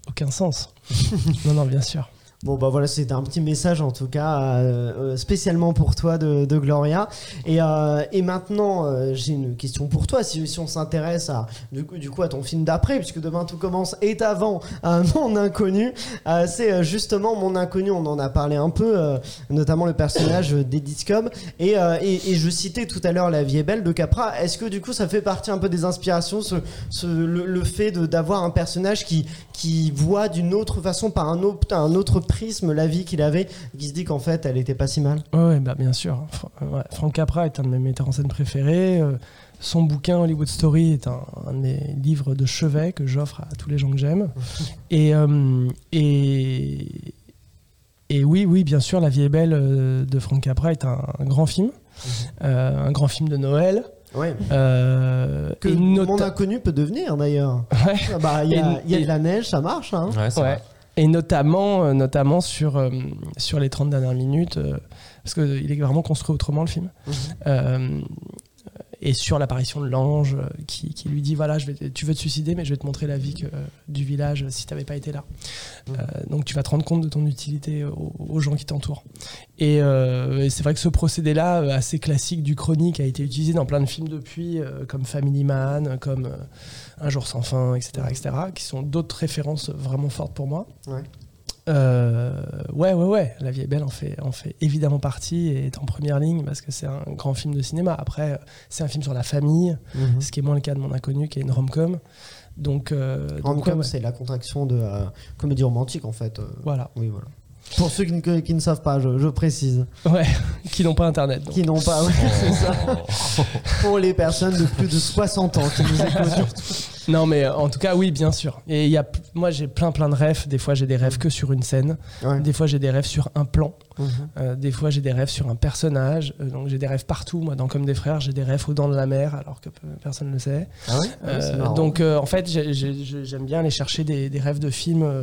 aucun sens. <laughs> non, non, bien sûr. Bon bah voilà, c'était un petit message en tout cas euh, euh, spécialement pour toi de, Gloria. Et, euh, et maintenant, j'ai une question pour toi. Si, on s'intéresse à du coup, du coup à ton film d'après, puisque demain tout commence est avant <laughs> mon inconnu. C'est justement mon inconnu. On en a parlé un peu, notamment le personnage d'Edith Cobb. Et, et, je citais tout à l'heure La vie est belle de Capra. Est-ce que du coup ça fait partie un peu des inspirations, le, fait d'avoir un personnage qui qui voit d'une autre façon, par un autre, un autre prisme, la vie qu'il avait, qui se dit qu'en fait, elle était pas si mal. Ouais, ouais, bah, bien sûr. Fra- euh, ouais, Frank Capra est un de mes metteurs en scène préférés. euh, son bouquin Hollywood Story est un, un de mes livres de chevet que j'offre à tous les gens que j'aime. <laughs> Et, euh, et, et oui, oui, bien sûr, La vie est belle de Frank Capra est un, un grand film. Euh, un grand film de Noël. Ouais. Euh, Que et mon nota- inconnu peut devenir d'ailleurs. Ouais. Ah Bah, il y, a- Et- il y a et- de la neige, ça marche. Hein. Ouais, c'est Ouais. vrai. Et notamment, euh, notamment sur, euh, sur les 30 dernières minutes, euh, parce qu'il est vraiment construit autrement le film. Mhm. Euh, et sur l'apparition de l'ange euh, qui, qui lui dit voilà, je vais, tu veux te suicider, mais je vais te montrer la vie que- du village si tu n'avais pas été là. Mhm. Euh, donc tu vas te rendre compte de ton utilité aux, aux gens qui t'entourent. Et, euh, et c'est vrai que ce procédé-là, euh, assez classique du chronique, a été utilisé dans plein de films depuis, euh, comme Family Man, comme euh, Un jour sans fin, etc., etc., qui sont d'autres références vraiment fortes pour moi. Ouais. Euh, ouais, ouais, ouais. La vie est belle en fait, en fait évidemment partie et est en première ligne parce que c'est un grand film de cinéma. Après, euh, c'est un film sur la famille, Mhm. ce qui est moins le cas de Mon Inconnu, qui est une rom-com. Donc, euh, Rom-com, ouais, c'est la contraction de euh, comédie romantique en fait. Voilà. Oui, voilà. Pour ceux qui ne, qui ne savent pas, je, je précise. Ouais, <laughs> qui n'ont pas internet. donc. Qui n'ont pas. ouais, <laughs> c'est ça. <laughs> Pour les personnes de plus de 60 ans qui nous écoutent. Non, mais euh, en tout cas, oui, bien sûr. Et il y a, p- moi, j'ai plein, plein de rêves. Des fois, j'ai des rêves que sur une scène. Ouais. Des fois, j'ai des rêves sur un plan. Mhm. Euh, des fois, j'ai des rêves sur un personnage. Euh, donc, j'ai des rêves partout. Moi, dans Comme des frères, j'ai des rêves aux dents de la mer, alors que peu- personne ne le sait. Ah ouais? Ouais, c'est Euh, marrant. donc, euh, en fait, j'ai- j'ai- j'ai- j'aime bien aller chercher des, des rêves de films euh,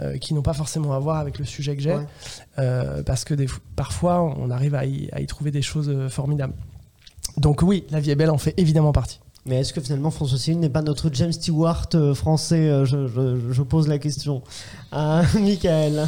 euh, qui n'ont pas forcément à voir avec le sujet que j'ai. Ouais. Euh, parce que des, f- parfois, on arrive à y, à y trouver des choses euh, formidables. Donc, oui, La vie est belle en fait évidemment partie. Mais est-ce que finalement François Céline n'est pas notre James Stewart euh, français euh, je, je- je pose la question. Ah, <laughs> Michael.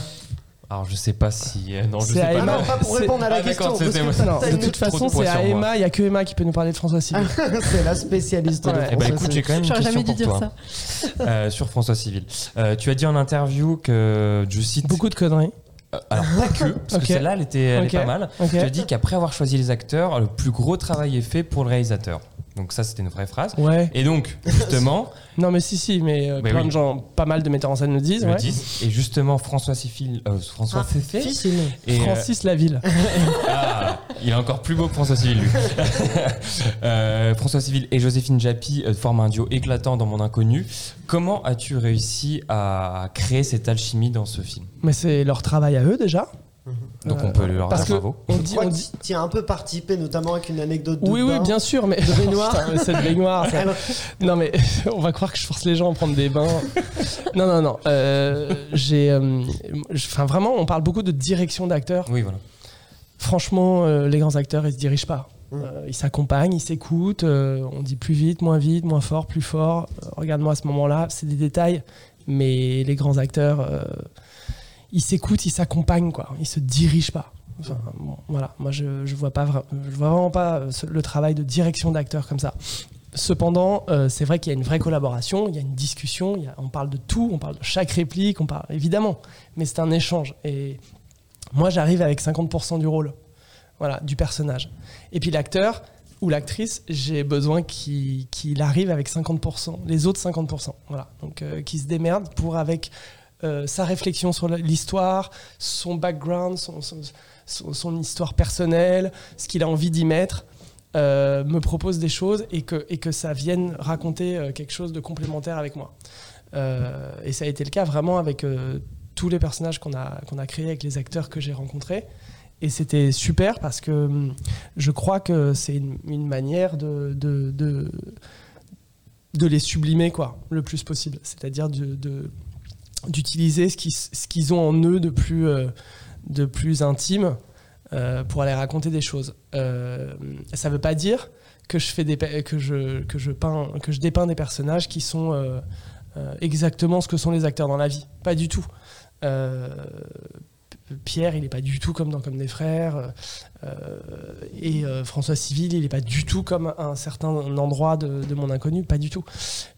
Alors je sais pas si. euh, non, je C'est sais à pas. Ah Emma. non, pas pour répondre à la Ah, question. parce que Non, de toute façon, c'est à. Emma. Il n'y a que Emma qui peut nous parler de François Civil. <laughs> c'est la spécialiste de Ouais. Eh ben François écoute, j'ai quand même une question jamais dû pour dire toi ça. euh, sur François Civil. Euh, tu as dit en interview que je cite. Beaucoup de conneries. Euh, alors pas que, parce que celle-là, elle était, elle Ok. est pas mal. Tu as dit qu'après avoir choisi les acteurs, le plus gros travail est fait pour le réalisateur. Donc ça, c'était une vraie phrase. Ouais. Et donc, justement, <laughs> Non, mais si, si, mais euh, plein oui. de gens, pas mal de metteurs en scène le disent. le ouais. disent. Et justement, François Civil, euh, François Ah. Et, euh, Francis Laville. <laughs> ah, il est encore plus beau que François Civil, lui. <laughs> Euh, François Civil et Joséphine Japy euh, forment un duo éclatant dans Mon Inconnu. Comment as-tu réussi à créer cette alchimie dans ce film? Mais c'est leur travail à eux déjà. Donc Euh, on peut leur parce dire que bravo. on dit, on dit. tu y as un peu participé, notamment avec une anecdote de Oui, oui, bien sûr, mais. De <laughs> baignoire. Putain, mais cette baignoire. ça- Alors, Non, mais <laughs> on va croire que je force les gens à prendre des bains. non, non, non. euh, j'ai. euh, Enfin, vraiment, on parle beaucoup de direction d'acteur. Oui, voilà. Franchement, euh, les grands acteurs, ils se dirigent pas. Mm. Euh, ils s'accompagnent, ils s'écoutent. euh, on dit plus vite, moins vite, moins fort, plus fort. Euh, Regarde-moi à ce moment-là, c'est des détails. Mais les grands acteurs, euh, ils s'écoutent, ils s'accompagnent, quoi. Ils se dirigent pas. Voilà. Moi, je, je vois pas, je vois vraiment pas euh, le travail de direction d'acteur comme ça. Cependant, euh, c'est vrai qu'il y a une vraie collaboration, il y a une discussion, on parle de tout, on parle de chaque réplique, on parle évidemment, mais c'est un échange. Et moi, j'arrive avec 50% du rôle, voilà, du personnage. Et puis l'acteur ou l'actrice, j'ai besoin qu'il qu'il arrive avec 50%, les autres 50%, voilà. Donc, euh, qui se démerde pour avec euh, sa réflexion sur l'histoire, son background, son, histoire personnelle, ce qu'il a envie d'y mettre, euh, me propose des choses et que, et que ça vienne raconter euh, quelque chose de complémentaire avec moi. Et ça a été le cas vraiment avec tous les personnages qu'on a, qu'on a créés, avec les acteurs que j'ai rencontrés. Et c'était super parce que hum, je crois que c'est une, manière de, de, de, de les sublimer quoi, le plus possible. C'est-à-dire de- d'utiliser ce qu'ils ont en eux de plus, euh, intime euh, pour aller raconter des choses. Euh, ça ne veut pas dire que je, fais des, que, je, que, je que je dépeins des personnages qui sont exactement ce que sont les acteurs dans la vie. Pas du tout. Pierre, il n'est pas du tout comme dans Comme des frères. euh, et euh, François Civil, il n'est pas du tout comme un certain endroit de, mon inconnu. Pas du tout.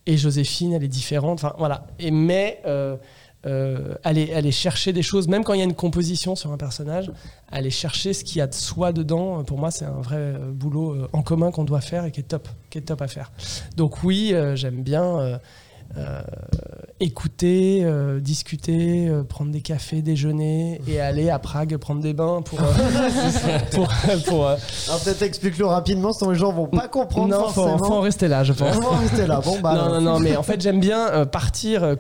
Et Joséphine, elle est différente. Enfin, voilà. Et, mais euh, aller, aller chercher des choses, même quand il y a une composition sur un personnage, aller chercher ce qu'il y a de soi dedans, pour moi, c'est un vrai boulot en commun qu'on doit faire et qui est top, qui est top à faire. Donc oui, j'aime bien écouter, euh, discuter, euh, prendre des cafés, déjeuner et aller à Prague prendre des bains pour... euh, <laughs> pour, pour, euh, Alors peut-être explique-le rapidement, sinon les gens vont pas comprendre non, faut, forcément. faut en rester là, je pense. Va en rester là. Bon bah. non, non, non, mais en fait, j'aime bien euh, partir. euh,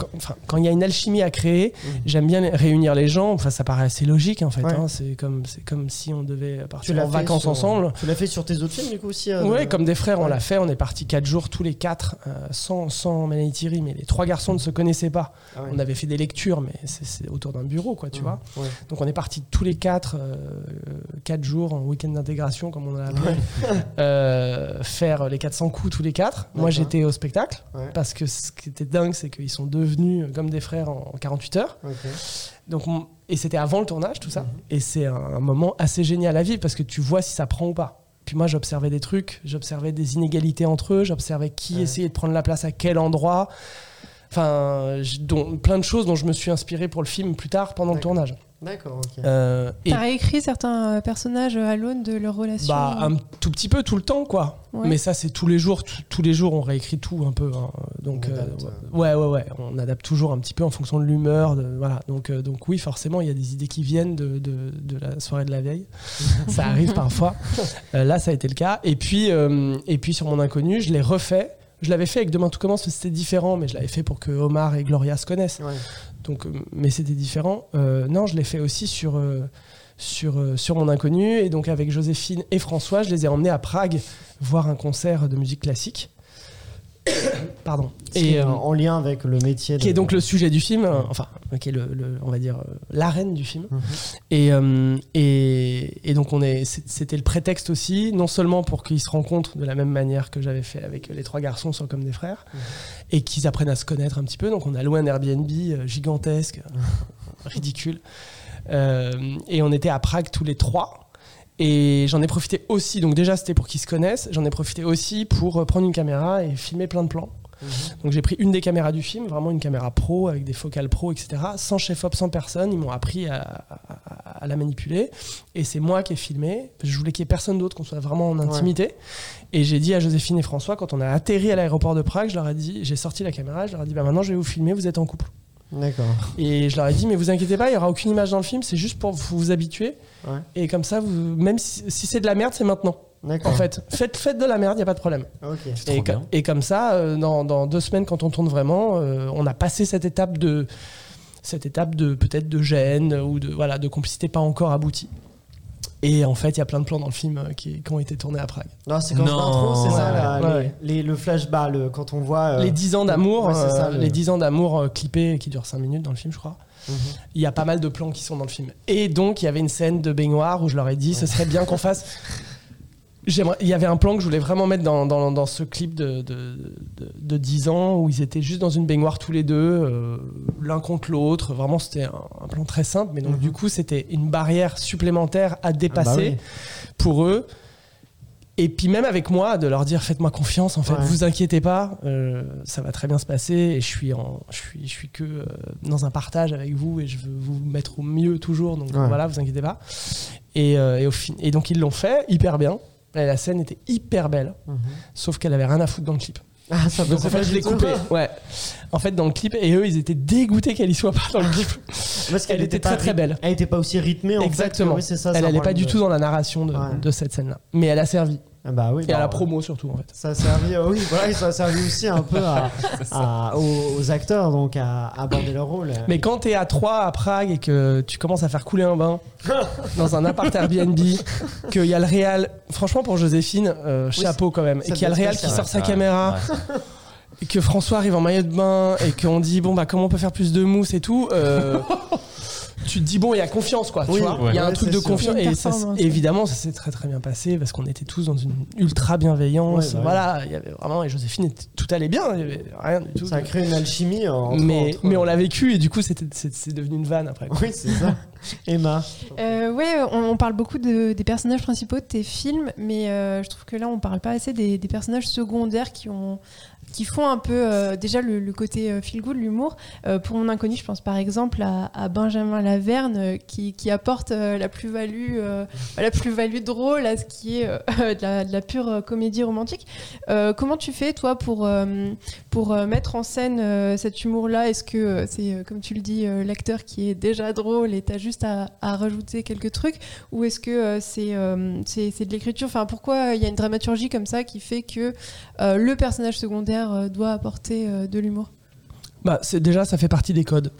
quand, il y a une alchimie à créer, Mhm. j'aime bien réunir les gens. Enfin, ça paraît assez logique, en fait. Ouais. hein. C'est comme, c'est comme si on devait partir en vacances sur- ensemble. Tu l'as fait sur tes autres films du coup aussi. euh, Oui, comme des frères, on Ouais. l'a fait. On est partis quatre jours tous les quatre, euh, sans, sans Mais les trois garçons ne se connaissaient pas. Ah ouais. On avait fait des lectures, mais c'est- autour d'un bureau, quoi, tu Mhm. vois. Ouais. Donc on est partis tous les quatre, euh, quatre jours en week-end d'intégration, comme on l'a appelé, <laughs> euh, faire les 400 coups tous les quatre. Moi j'étais au spectacle, parce que ce qui était dingue, c'est qu'ils sont devenus comme des frères en, en 48 heures. Donc, on- et c'était avant le tournage, tout ça. Mhm. Et c'est un, un moment assez génial à vivre, parce que tu vois si ça prend ou pas. Puis moi j'observais des trucs, j'observais des inégalités entre eux, j'observais qui Ouais. essayait de prendre la place à quel endroit. Enfin, dont- plein de choses dont je me suis inspiré pour le film plus tard pendant le tournage. D'accord. Ok. Euh, et T'as réécrit certains euh, personnages à l'aune de leur relation bah, un tout petit peu tout le temps, quoi. Ouais. Mais ça, c'est tous les jours. tout- tous les jours, on réécrit tout un peu. hein. Donc, On euh, adapte, ouais, ouais, ouais. On adapte toujours un petit peu en fonction de l'humeur. Voilà. Donc, euh, donc, oui, forcément, il y a des idées qui viennent de, de, de la soirée de la veille. <laughs> ça arrive parfois. Euh, là, ça a été le cas. Et puis, euh, et puis sur mon inconnu, je l'ai refait. Je l'avais fait avec Demain tout commence, c'était différent. Mais je l'avais fait pour que Omar et Gloria se connaissent. Ouais. Donc, euh, mais c'était différent. Euh, non, je l'ai fait aussi euh, sur mon inconnu. Et donc, avec Joséphine et François, je les ai emmenés à Prague voir un concert de musique classique. <coughs> Pardon. Et euh, en lien avec le métier. qui est donc le sujet du film, euh, enfin, qui est le, le- on va dire euh, l'arène du film. Mhm. Et, euh, et, et donc on est, c'était le prétexte aussi, non seulement pour qu'ils se rencontrent de la même manière que j'avais fait avec les trois garçons sur Comme des frères, Mhm. et qu'ils apprennent à se connaître un petit peu. Donc on a loué un Airbnb euh, gigantesque, <laughs> ridicule, Euh, et on était à Prague tous les trois. Et j'en ai profité aussi, donc déjà c'était pour qu'ils se connaissent, j'en ai profité aussi pour euh, prendre une caméra et filmer plein de plans. Mhm. Donc j'ai pris une des caméras du film, vraiment une caméra pro avec des focales pro, etc. Sans chef-op, sans personne. Ils m'ont appris à, à- à la manipuler. Et c'est moi qui ai filmé. Je voulais qu'il n'y ait personne d'autre, qu'on soit vraiment en intimité. Et j'ai dit à Joséphine et François, quand on a atterri à l'aéroport de Prague, je leur ai dit, j'ai sorti la caméra, je leur ai dit, bah maintenant je vais vous filmer, vous êtes en couple. D'accord. Et je leur ai dit, mais vous inquiétez pas, il n'y aura aucune image dans le film, c'est juste pour vous, vous habituer. Ouais. Et comme ça, vous, même si, si c'est de la merde, c'est maintenant. D'accord. En fait, faites, faites de la merde, il n'y a pas de problème. Ok. C'est trop Et, co- et comme ça, euh, dans, dans deux semaines, quand on tourne vraiment, euh, on a passé cette étape de cette étape de peut-être de gêne ou de voilà de complicité pas encore aboutie. Et en fait, il y a plein de plans dans le film euh, qui, qui ont été tournés à Prague. Non, c'est quand Non. d'intro, c'est ça, Ouais, la- ouais, les- ouais. les- le flashback, le, quand on voit. euh, les 10 ans d'amour, ouais, c'est ça, euh, le- les 10 ans d'amour clippés qui durent 5 minutes dans le film, je crois. Mhm. Il y a pas mal de plans qui sont dans le film. Et donc, il y avait une scène de baignoire où je leur ai dit, ce serait bien qu'on fasse. Il y avait un plan que je voulais vraiment mettre dans, dans, dans ce clip de, de, de, de 10 ans où ils étaient juste dans une baignoire tous les deux, euh, l'un contre l'autre. Vraiment, c'était un, un plan très simple. Mais donc, Mhm. du coup, c'était une barrière supplémentaire à dépasser Ah bah oui. pour eux. Et puis même avec moi, de leur dire faites-moi confiance, en fait, Ouais. vous inquiétez pas, euh, ça va très bien se passer. Et je suis, en, je suis, je suis que euh, dans un partage avec vous et je veux vous mettre au mieux toujours. Donc Ouais. voilà, vous inquiétez pas. Et, et, au fin- et donc ils l'ont fait hyper bien. Et la scène était hyper belle, Mhm. sauf qu'elle avait rien à foutre dans le clip. Ah, ça Donc en fait, je l'ai coupé. Ouais. En fait, dans le clip, et eux, ils étaient dégoûtés qu'elle y soit pas dans le clip. Parce qu'elle Elle était très, très belle. Elle était pas aussi rythmée en Exactement. fait. Oui, c'est ça. elle c'est un allait pas du tout dans la narration de, Ouais. de cette scène-là. Mais elle a servi. Ah Bah oui. Et à bah, la promo surtout, en fait. Ça a servi, euh, oui, voilà, ça a servi aussi un peu à, à- aux, aux acteurs donc à, à aborder leur rôle. Mais quand t'es à 3 à Prague et que tu commences à faire couler un bain <laughs> dans un appart Airbnb, qu'il y a le réal, franchement pour Joséphine, euh, Oui, chapeau quand même, et qu'il y a le réal qui sort sa caméra, ouais. et que François arrive en maillot de bain, et qu'on dit bon bah comment on peut faire plus de mousse et tout. euh, <laughs> Tu te dis bon, il y a confiance quoi, tu vois. Il ouais. y a un Ouais, truc de sûr. confiance et ça, évidemment ça s'est très très bien passé parce qu'on était tous dans une ultra bienveillance. Ouais, bah voilà, il y avait vraiment et Joséphine tout allait bien, il y avait rien du tout. Ça a créé une alchimie entre. mais entre- mais on l'a vécu et du coup c'était c'est c'est devenu une vanne après. quoi. Oui, c'est ça. <laughs> Emma. Euh, ouais, on, on parle beaucoup de- des personnages principaux de tes films, mais euh, je trouve que là, on parle pas assez des, des personnages secondaires qui ont qui font un peu euh, déjà le, côté euh, feel good, l'humour. Euh, pour mon inconnu, je pense par exemple à, Benjamin Laverne qui, qui apporte la plus-value euh, la plus-value drôle à ce qui est <laughs> de, la, pure comédie romantique. Comment tu fais toi pour pour mettre en scène cet humour-là? Est-ce que c'est comme tu le dis l'acteur qui est déjà drôle et t'as juste à, rajouter quelques trucs? Ou est-ce que c'est c'est de l'écriture? Enfin, pourquoi il y a une dramaturgie comme ça qui fait que le personnage secondaire euh, doit apporter euh, de l'humour Bah c'est déjà ça fait partie des codes.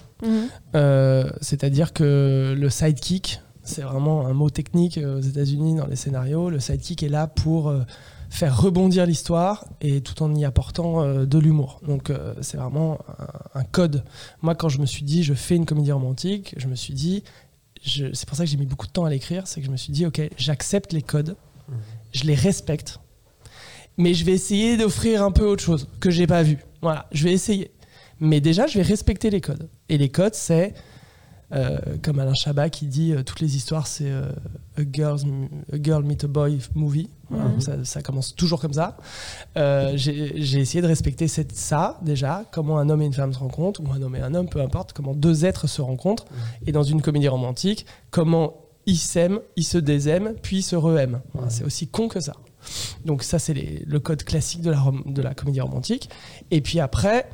Euh, C'est-à-dire que le sidekick, c'est vraiment un mot technique aux États-Unis dans les scénarios. Le sidekick est là pour euh, faire rebondir l'histoire et tout en y apportant euh, de l'humour. Donc euh, c'est vraiment un, un code. Moi, quand je me suis dit je fais une comédie romantique, je me suis dit, c'est pour ça que j'ai mis beaucoup de temps à l'écrire, c'est que je me suis dit ok, j'accepte les codes, je les respecte, mais je vais essayer d'offrir un peu autre chose que j'ai pas vu. Voilà, je vais essayer. Mais déjà, je vais respecter les codes. Et les codes, c'est euh, comme Alain Chabat qui dit euh, toutes les histoires, c'est euh, a, a girl meet a boy movie. Voilà, Mhm. ça, ça commence toujours comme ça. Euh, J'ai essayé de respecter cette, ça déjà, comment un homme et une femme se rencontrent, ou un homme et un homme, peu importe, comment deux êtres se rencontrent. Et dans une comédie romantique, comment ils s'aiment, ils se désaiment, puis ils se re-aiment. Voilà, C'est aussi con que ça. Donc ça, c'est le code classique de la, comédie romantique. Et puis après,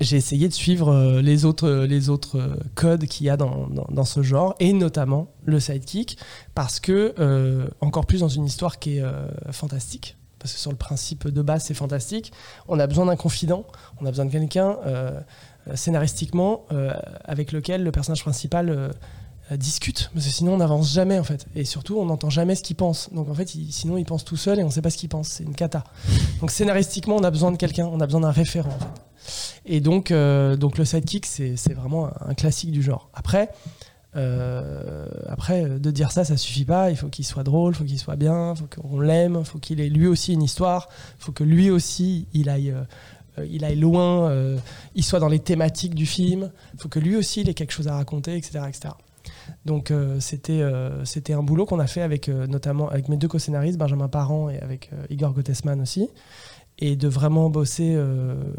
j'ai essayé de suivre euh, les autres, autres euh, codes qu'il y a dans, ce genre, et notamment le sidekick, parce que, euh, encore plus dans une histoire qui est euh, fantastique, parce que sur le principe de base, c'est fantastique, on a besoin d'un confident, on a besoin de quelqu'un euh, euh, scénaristiquement euh, avec lequel le personnage principal euh, discute, parce que sinon on n'avance jamais en fait, et surtout on n'entend jamais ce qu'il pense. Donc en fait, sinon il pense tout seul et on ne sait pas ce qu'il pense, c'est une cata. Donc scénaristiquement, on a besoin de quelqu'un, on a besoin d'un référent. Et donc, euh, donc le sidekick, c'est vraiment un, classique du genre. Après, euh, après, de dire ça, ça suffit pas. Il faut qu'il soit drôle, il faut qu'il soit bien, il faut qu'on l'aime, il faut qu'il ait lui aussi une histoire, il faut que lui aussi, il aille, il aille loin, il soit dans les thématiques du film, il faut que lui aussi, il ait quelque chose à raconter, etc. etc. Donc euh, c'était euh, c'était un boulot qu'on a fait avec euh, notamment avec mes deux co-scénaristes, Benjamin Parent et avec Igor Gottesman aussi et de vraiment bosser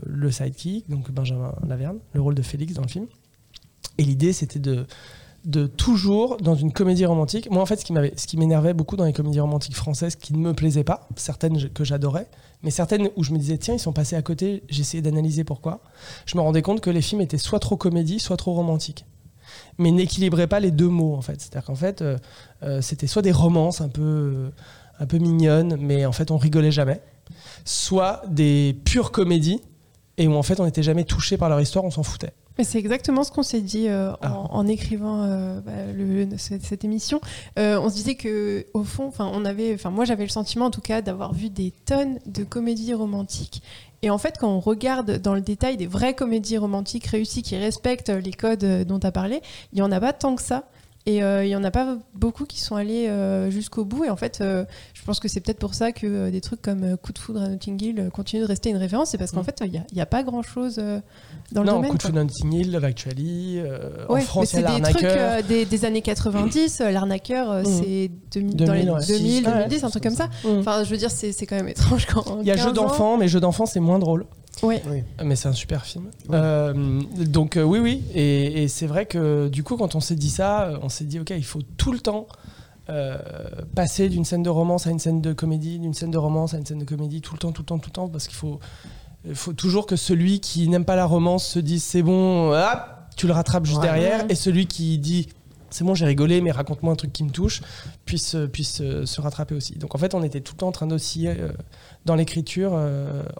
le sidekick, donc Benjamin Laverne, le rôle de Félix dans le film. Et l'idée, c'était de, de toujours, dans une comédie romantique, moi en fait, ce qui m'énervait beaucoup dans les comédies romantiques françaises, qui ne me plaisaient pas, certaines que j'adorais, mais certaines où je me disais, tiens, ils sont passés à côté, j'essayais d'analyser pourquoi, je me rendais compte que les films étaient soit trop comédie, soit trop romantique. Mais n'équilibraient pas les deux mots, en fait. C'est-à-dire qu'en fait, euh, euh, c'était soit des romances un peu, euh, un peu mignonnes, mais en fait, on rigolait jamais soit des pures comédies et où en fait on n'était jamais touché par leur histoire, on s'en foutait. Mais c'est exactement ce qu'on s'est dit euh, en, Ah. en écrivant euh, bah, le- cette, cette émission. Euh, on se disait que au fond, enfin, on avait, enfin, moi j'avais le sentiment en tout cas d'avoir vu des tonnes de comédies romantiques. Et en fait, quand on regarde dans le détail des vraies comédies romantiques réussies qui respectent les codes dont tu as parlé, il y en a pas tant que ça. Et euh, il y en a pas beaucoup qui sont allés euh, jusqu'au bout. Et en fait, euh, je pense que c'est peut-être pour ça que des trucs comme Coup de foudre à Notting Hill continuent de rester une référence. C'est parce qu'en Mm. fait, il n'y a, a pas grand-chose dans le non, domaine. coup de foudre Notting Hill, Love Actually, euh, en Ouais, France, c'est des trucs des, des années 90. euh, L'arnaqueur, Mm. c'est 2000, dans les 2000, ouais. 2000, Ouais. 2010, un truc comme ça. Mm. Enfin, je veux dire, c'est quand même étrange quand. Il y a 15 Jeu ans- d'enfant, mais Jeu d'enfant, c'est moins drôle. Ouais. Mais c'est un super film. Euh, donc euh, oui, oui. Et, et c'est vrai que du coup, quand on s'est dit ça, euh, on s'est dit, OK, il faut tout le temps euh, passer d'une scène de romance à une scène de comédie, d'une scène de romance à une scène de comédie, tout le temps, tout le temps, tout le temps, parce qu'il faut, il faut toujours que celui qui n'aime pas la romance se dise, c'est bon, hop, tu le rattrapes juste Ouais. derrière, Ouais. et celui qui dit, c'est bon, j'ai rigolé, mais raconte-moi un truc qui me touche, puisse, euh, puisse euh, se rattraper aussi. Donc en fait, on était tout le temps en train d'osciller euh, dans l'écriture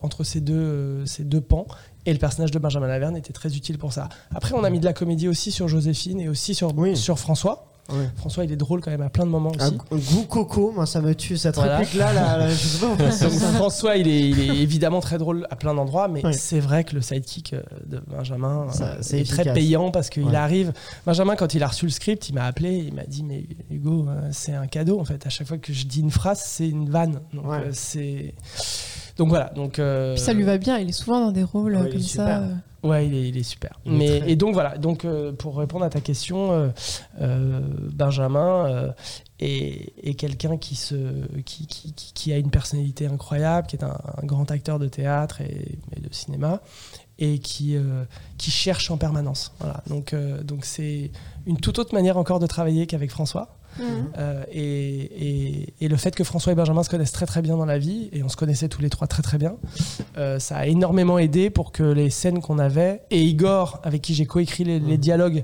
entre ces deux, ces deux pans. Et le personnage de Benjamin Laverne était très utile pour ça. Après, on a mis de la comédie aussi sur Joséphine et aussi sur, Oui. sur François. Ouais. François, il est drôle quand même à plein de moments Un aussi. goût- goût coco, moi ça me tue cette Voilà. réplique-là. Là, là, je sais pas pourquoi c'est <laughs> Donc, ça. François, il est, il est évidemment très drôle à plein d'endroits, mais Ouais. c'est vrai que le sidekick euh, de Benjamin Ça, euh, c'est est très payant parce qu'il Ouais. arrive. Benjamin, quand il a reçu le script, il m'a appelé, il m'a dit Mais Hugo, euh, c'est un cadeau en fait. À chaque fois que je dis une phrase, c'est une vanne. Donc, Ouais. euh, c'est. Donc voilà. Donc, euh, Puis ça lui va bien, il est souvent dans des rôles euh, Ouais, comme super. ça. euh. Ouais, il est, il est super. Il est Mais, très- Et donc voilà, donc, euh, pour répondre à ta question, euh, euh, Benjamin euh, est, est quelqu'un qui, se, qui, qui, qui- qui a une personnalité incroyable, qui est un, un grand acteur de théâtre et, et de cinéma, et qui, euh, qui cherche en permanence. Voilà. Donc euh, donc c'est une toute autre manière encore de travailler qu'avec François. Euh, et, et- et le fait que François et Benjamin se connaissent très très bien dans la vie, et on se connaissait tous les trois très très bien, euh, ça a énormément aidé pour que les scènes qu'on avait, et Igor, avec qui j'ai coécrit les, les dialogues,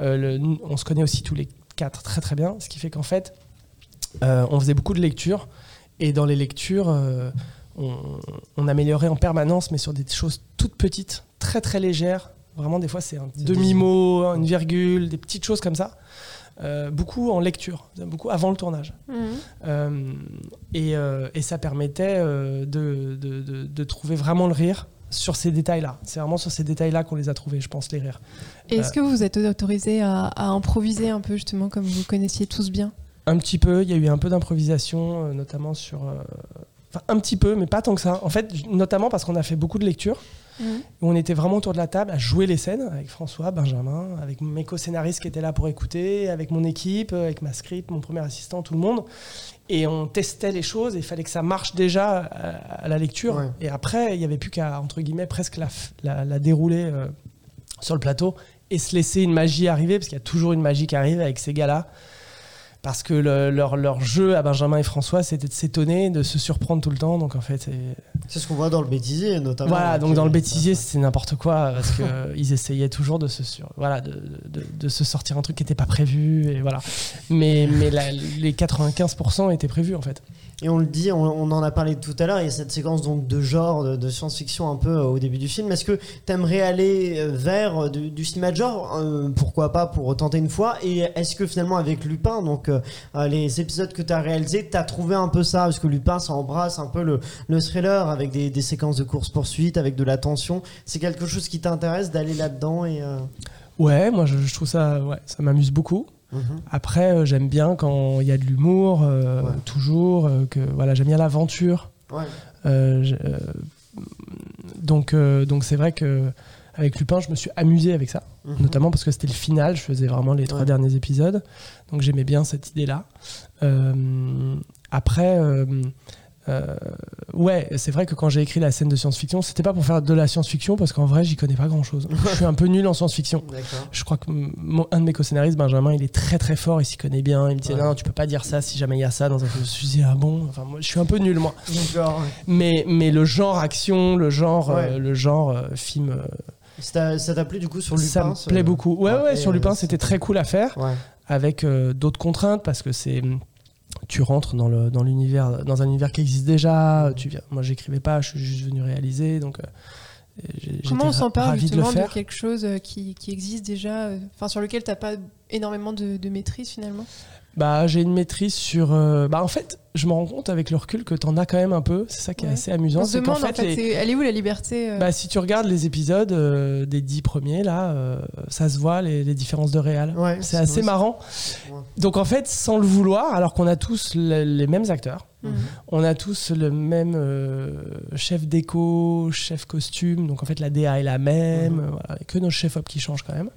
euh, le- on se connaît aussi tous les quatre très très bien, ce qui fait qu'en fait, on faisait beaucoup de lectures, et dans les lectures, on, on améliorait en permanence, mais sur des choses toutes petites, très très légères. Vraiment, des fois, c'est un demi-mot, une virgule, des petites choses comme ça. Euh, beaucoup en lecture, beaucoup avant le tournage. Mhm. Euh, et, euh, et ça permettait de, de- de- de trouver vraiment le rire sur ces détails-là. C'est vraiment sur ces détails-là qu'on les a trouvés, je pense, les rires. Est-ce que vous êtes autorisé à, à improviser un peu, justement, comme vous connaissiez tous bien? Un petit peu, il y a eu un peu d'improvisation, notamment sur... Enfin, un petit peu, mais pas tant que ça. En fait, notamment parce qu'on a fait beaucoup de lectures, où on était vraiment autour de la table à jouer les scènes avec François, Benjamin, avec mes co-scénaristes qui étaient là pour écouter, avec mon équipe, euh, avec ma script, mon premier assistant, tout le monde. Et on testait les choses et il fallait que ça marche déjà à, à la lecture. Ouais. Et après, il n'y avait plus qu'à, entre guillemets, presque la, f- la, la dérouler euh, sur le plateau et se laisser une magie arriver, parce qu'il y a toujours une magie qui arrive avec ces gars-là. Parce que le- leur, leur jeu à Benjamin et François, c'était de s'étonner, de se surprendre tout le temps. Donc en fait, c'est- ce qu'on voit dans le bêtisier notamment. voilà, donc dans le bêtisier, c'est n'importe quoi parce que euh, essayaient toujours de se sur, voilà, de, de- de se sortir un truc qui n'était pas prévu et voilà. Mais mais la- les 95% étaient prévus en fait. Et on le dit, on, en a parlé tout à l'heure, il y a cette séquence donc de genre, de, science-fiction un peu euh, au début du film. Est-ce que tu aimerais aller euh, vers euh, du, du cinéma de genre Pourquoi pas pour tenter une fois? Et est-ce que finalement avec Lupin, donc les épisodes que tu as réalisés, tu as trouvé un peu ça? Parce que Lupin, ça embrasse un peu le, le thriller avec des, séquences de course-poursuite, avec de la tension. C'est quelque chose qui t'intéresse d'aller là-dedans et, Ouais, moi je, je trouve ça, ouais, ça m'amuse beaucoup. Mhm. Après, euh, j'aime bien quand il y a de l'humour, euh, Ouais. toujours, euh, que voilà, j'aime bien l'aventure. Ouais. Donc, donc c'est vrai que avec Lupin, je me suis amusé avec ça, Mhm. notamment parce que c'était le final. Je faisais vraiment les trois derniers épisodes, donc j'aimais bien cette idée-là. Euh, après, euh, euh, ouais, c'est vrai que quand j'ai écrit la scène de science-fiction, c'était pas pour faire de la science-fiction parce qu'en vrai, j'y connais pas grand-chose. <laughs> je suis un peu nul en science-fiction. Je crois que mon- un de mes co-scénaristes, Benjamin, il est très très fort, il s'y connaît bien. Il me Ouais. non, tu peux pas dire ça si jamais il y a ça dans un film. Je me suis dit ah bon, enfin moi je suis un peu nul moi. Ouais. Mais mais le genre action, le genre Ouais. euh, le genre euh, film, Ça t'a- plu du coup sur Lupin ça me plaît beaucoup. Ouais ouais, sur Lupin c'était très cool à faire avec d'autres contraintes parce que c'est tu rentres dans le dans l'univers dans un univers qui existe déjà. Tu viens, moi j'écrivais pas, je suis juste venu réaliser donc. euh, j'ai- Comment on s'empare de justement de, quelque chose euh, qui, qui existe déjà, euh, enfin sur lequel t'as pas énormément de, de maîtrise finalement? Bah, j'ai une maîtrise sur. euh, Bah, en fait, je me rends compte avec le recul que t'en as quand même un peu. C'est ça qui est Ouais. assez amusant. On se C'est qu'en demande en fait, fait, les- c'est- elle est où la liberté euh, Bah, si tu regardes les épisodes euh, des dix premiers, là, euh, ça se voit les, les différences de réal. Ouais, c'est assez marrant. Ouais. Donc en fait, sans le vouloir, alors qu'on a tous le- les mêmes acteurs, mhm. on a tous le même euh, chef déco, chef costume, donc en fait la DA est la même, Mhm. euh, voilà, que nos chefs op qui changent quand même.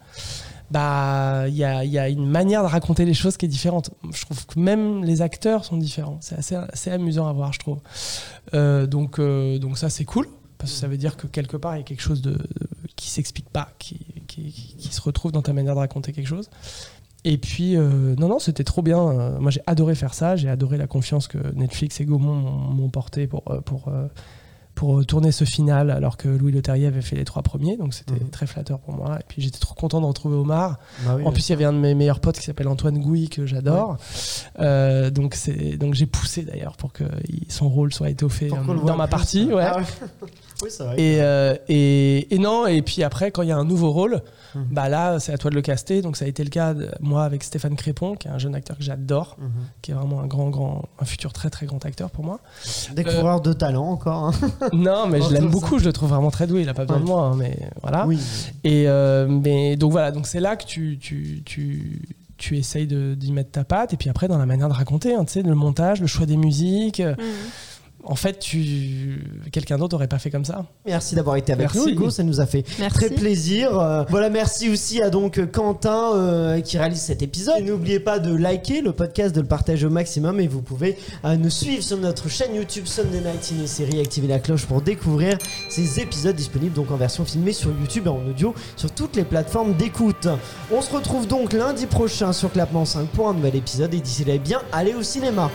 Bah, il y a, y a une manière de raconter les choses qui est différente. Je trouve que même les acteurs sont différents. C'est assez, amusant à voir, je trouve. Euh, donc, euh, donc ça, c'est cool. Parce que ça veut dire que quelque part, il y a quelque chose de, de- qui s'explique pas, qui, qui, se retrouve dans ta manière de raconter quelque chose. Et puis, euh, non, non, c'était trop bien. Moi, j'ai adoré faire ça. J'ai adoré la confiance que Netflix et Gaumont m'ont porté pour, pour, pour euh, tourner ce final, alors que Louis Leterrier avait fait les trois premiers. Donc, c'était Mhm. très flatteur pour moi. Et puis, j'étais trop content de retrouver Omar. Bah oui, en plus, il y avait un de mes meilleurs potes qui s'appelle Antoine Gouy, que j'adore. Euh, donc, j'ai poussé d'ailleurs pour que son rôle soit étoffé dans ma partie. Ouais. Ah ouais. <laughs> oui, c'est vrai. Et, euh, et, et non, et puis après, quand il y a un nouveau rôle, Mhm. bah là, c'est à toi de le caster. Donc ça a été le cas, de, moi, avec Stéphane Crépon, qui est un jeune acteur que j'adore, Mhm. qui est vraiment un grand, grand, un futur très, très grand acteur pour moi. Découvreur de talent encore. hein. <laughs> non, mais je l'aime beaucoup, je le trouve vraiment très doué, il a pas besoin Ouais. de moi, hein, mais voilà. Oui. Et euh, mais donc voilà, donc c'est là que tu, tu, tu, tu essayes d'y mettre ta patte, et puis après, dans la manière de raconter, hein, tu sais, le montage, le choix des musiques. euh, Mhm. En fait, tu quelqu'un d'autre n'aurait pas fait comme ça. Merci d'avoir été avec Merci. nous, Hugo. Ça nous a fait Merci. très plaisir. Euh, voilà, merci aussi à donc Quentin euh, qui réalise cet épisode. N'oubliez pas de liker le podcast, de le partager au maximum. Et vous pouvez euh, nous suivre sur notre chaîne YouTube Sunday Night Ciné Série. Activez la cloche pour découvrir ces épisodes disponibles donc en version filmée sur YouTube et en audio sur toutes les plateformes d'écoute. On se retrouve donc lundi prochain sur Clapement 5 pour un nouvel épisode. Et d'ici là, eh bien, allez au cinéma.